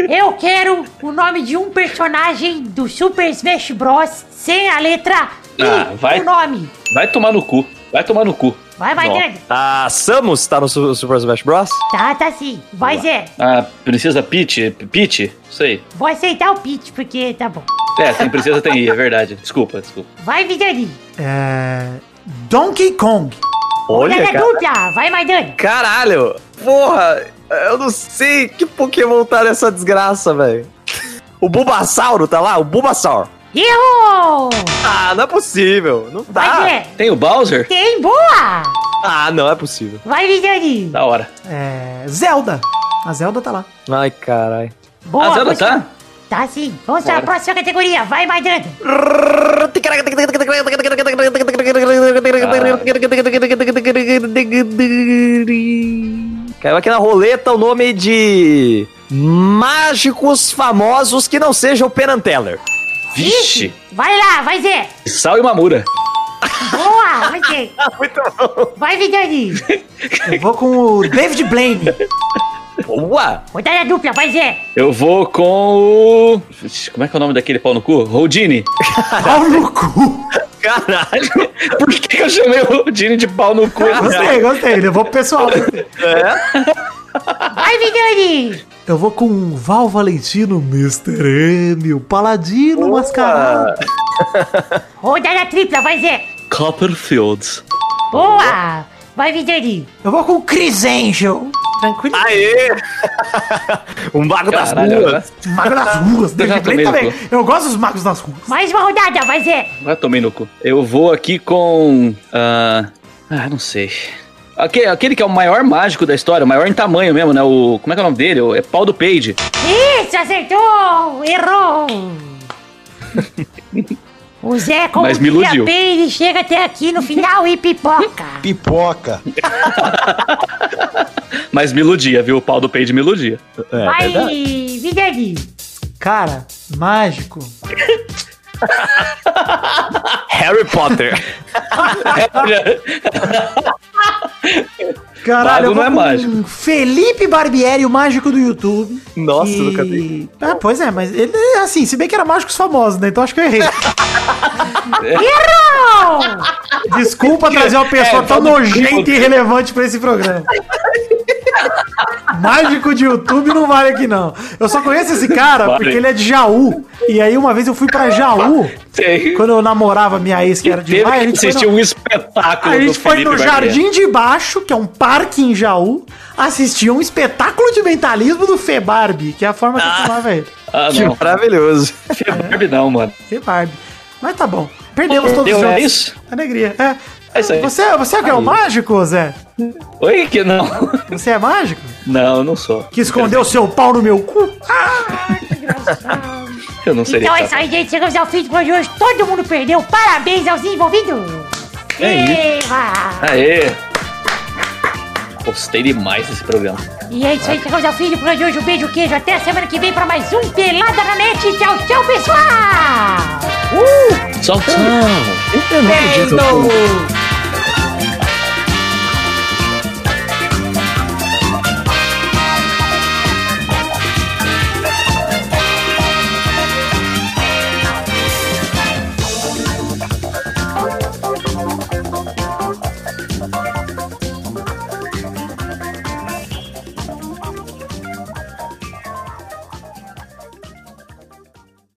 Eu quero o nome de um personagem do Super Smash Bros. sem a letra I
Ah, vai.
no nome.
Vai tomar no cu. Vai tomar no cu.
Vai, vai,
Não.
Dani.
A Samus tá no Su- Super Smash Bros?
Tá, tá sim. Vai, Zé.
A Princesa Peach, Peach, sei.
Vou aceitar o pitch, porque tá bom.
É, tem princesa, tem I, é verdade. Desculpa, desculpa.
Vai, Vidani.
É. Donkey Kong.
Olha,
Olha,
cara.
dupla. Vai, Maidani.
Caralho! Porra! Eu não sei que Pokémon tá nessa desgraça, velho. O Bulbasauro tá lá? O Bulbasaur.
Errou!
Ah, não é possível. Não
Vai,
tá.
Tem o Bowser?
Tem, boa!
Ah, não é possível.
Vai, Vidani.
Da hora.
É. Zelda. A Zelda tá lá.
Ai, caralho.
Boa,
a Zelda tá?
Tá sim. Vamos para a próxima categoria. Vai, Maidana.
Caiu aqui na roleta o nome de mágicos famosos que não sejam Penn and Teller.
Vixe!
Vai lá, vai Zé.
Sal e Mamura.
Boa, vai Zé.
Muito bom.
Vai, Vidani.
Eu vou com o David Blaine.
Boa!
Rodada dupla, vai Zé.
Eu vou com o. Como é que é o nome daquele pau no cu? Houdini.
Pau no cu.
Caralho!
Por que, que eu chamei o Houdini de pau no cu?
Gostei, gostei. Levou pro pessoal.
Vai, Vidani.
Eu vou com o Val Valentino, Mr. M, o paladino mascarado.
Rodada tripla, vai Zé.
Copperfield.
Boa. Vai, Vidani.
Eu vou com o Chris Angel. Tranquilo.
Aê! o mago das ruas.
Mago das ruas. David Blaine também. Eu gosto dos magos das ruas.
Mais uma rodada, vai Zé.
Agora tomei no cu. Eu vou aqui com. Ah, ah, não sei. Aquele, aquele que é o maior mágico da história, o maior em tamanho mesmo, né? O, como é que é o nome dele? O- É Paulo Page.
Isso, acertou. Errou. O Zé, como
Mas me iludiu.
ele chega até aqui no final e pipoca.
Pipoca.
Mas me iludia, viu? O Paulo Page me iludia.
vai, Vidani.
Cara, mágico.
Harry Potter.
Caralho,
não é mágico.
Felipe Barbieri, o mágico do YouTube.
Nossa,
que-
nunca vi.
Ah, pois é, mas ele, assim, se bem que era mágicos famosos, né? Então acho que eu errei.
Errou!
Desculpa trazer uma pessoa
É,
tão nojenta e irrelevante pra esse programa. Mágico de YouTube não vale aqui, não. Eu só conheço esse cara
Vale.
porque ele é de Jaú. E aí, uma vez eu fui pra Jaú,
Sei.
quando eu namorava minha ex, que era de lá. a
que
gente foi
assistir
no-
um espetáculo
A
do
gente foi
Felipe
no. Jardim de Baixo, que é um parque em Jaú, assistir um espetáculo de mentalismo do Febarbi, que é a forma que eu chamava ele.
Ah,
Que
não.
maravilhoso.
Febarbi não, mano.
Febarbi. Mas tá bom. Perdemos todos os
é
jogos.
isso?
Alegria. É.
É isso aí.
Você, você é que é o mágico, Zé?
Oi, que não.
Você é mágico?
Não, eu não sou.
Que escondeu seu pau no meu cu?
Eu não seria.
Então é isso aí, gente. Chegamos ao fim do programa de hoje. Todo mundo perdeu. Parabéns aos envolvidos.
É
Eba!
Aê! Gostei demais desse programa.
E é isso aí, chegamos ao fim do programa de hoje. Um beijo, queijo. Até a semana que vem para mais um Pelada na Net. Tchau, tchau, pessoal!
Tchau, tchau.
Eu não.
Beijo!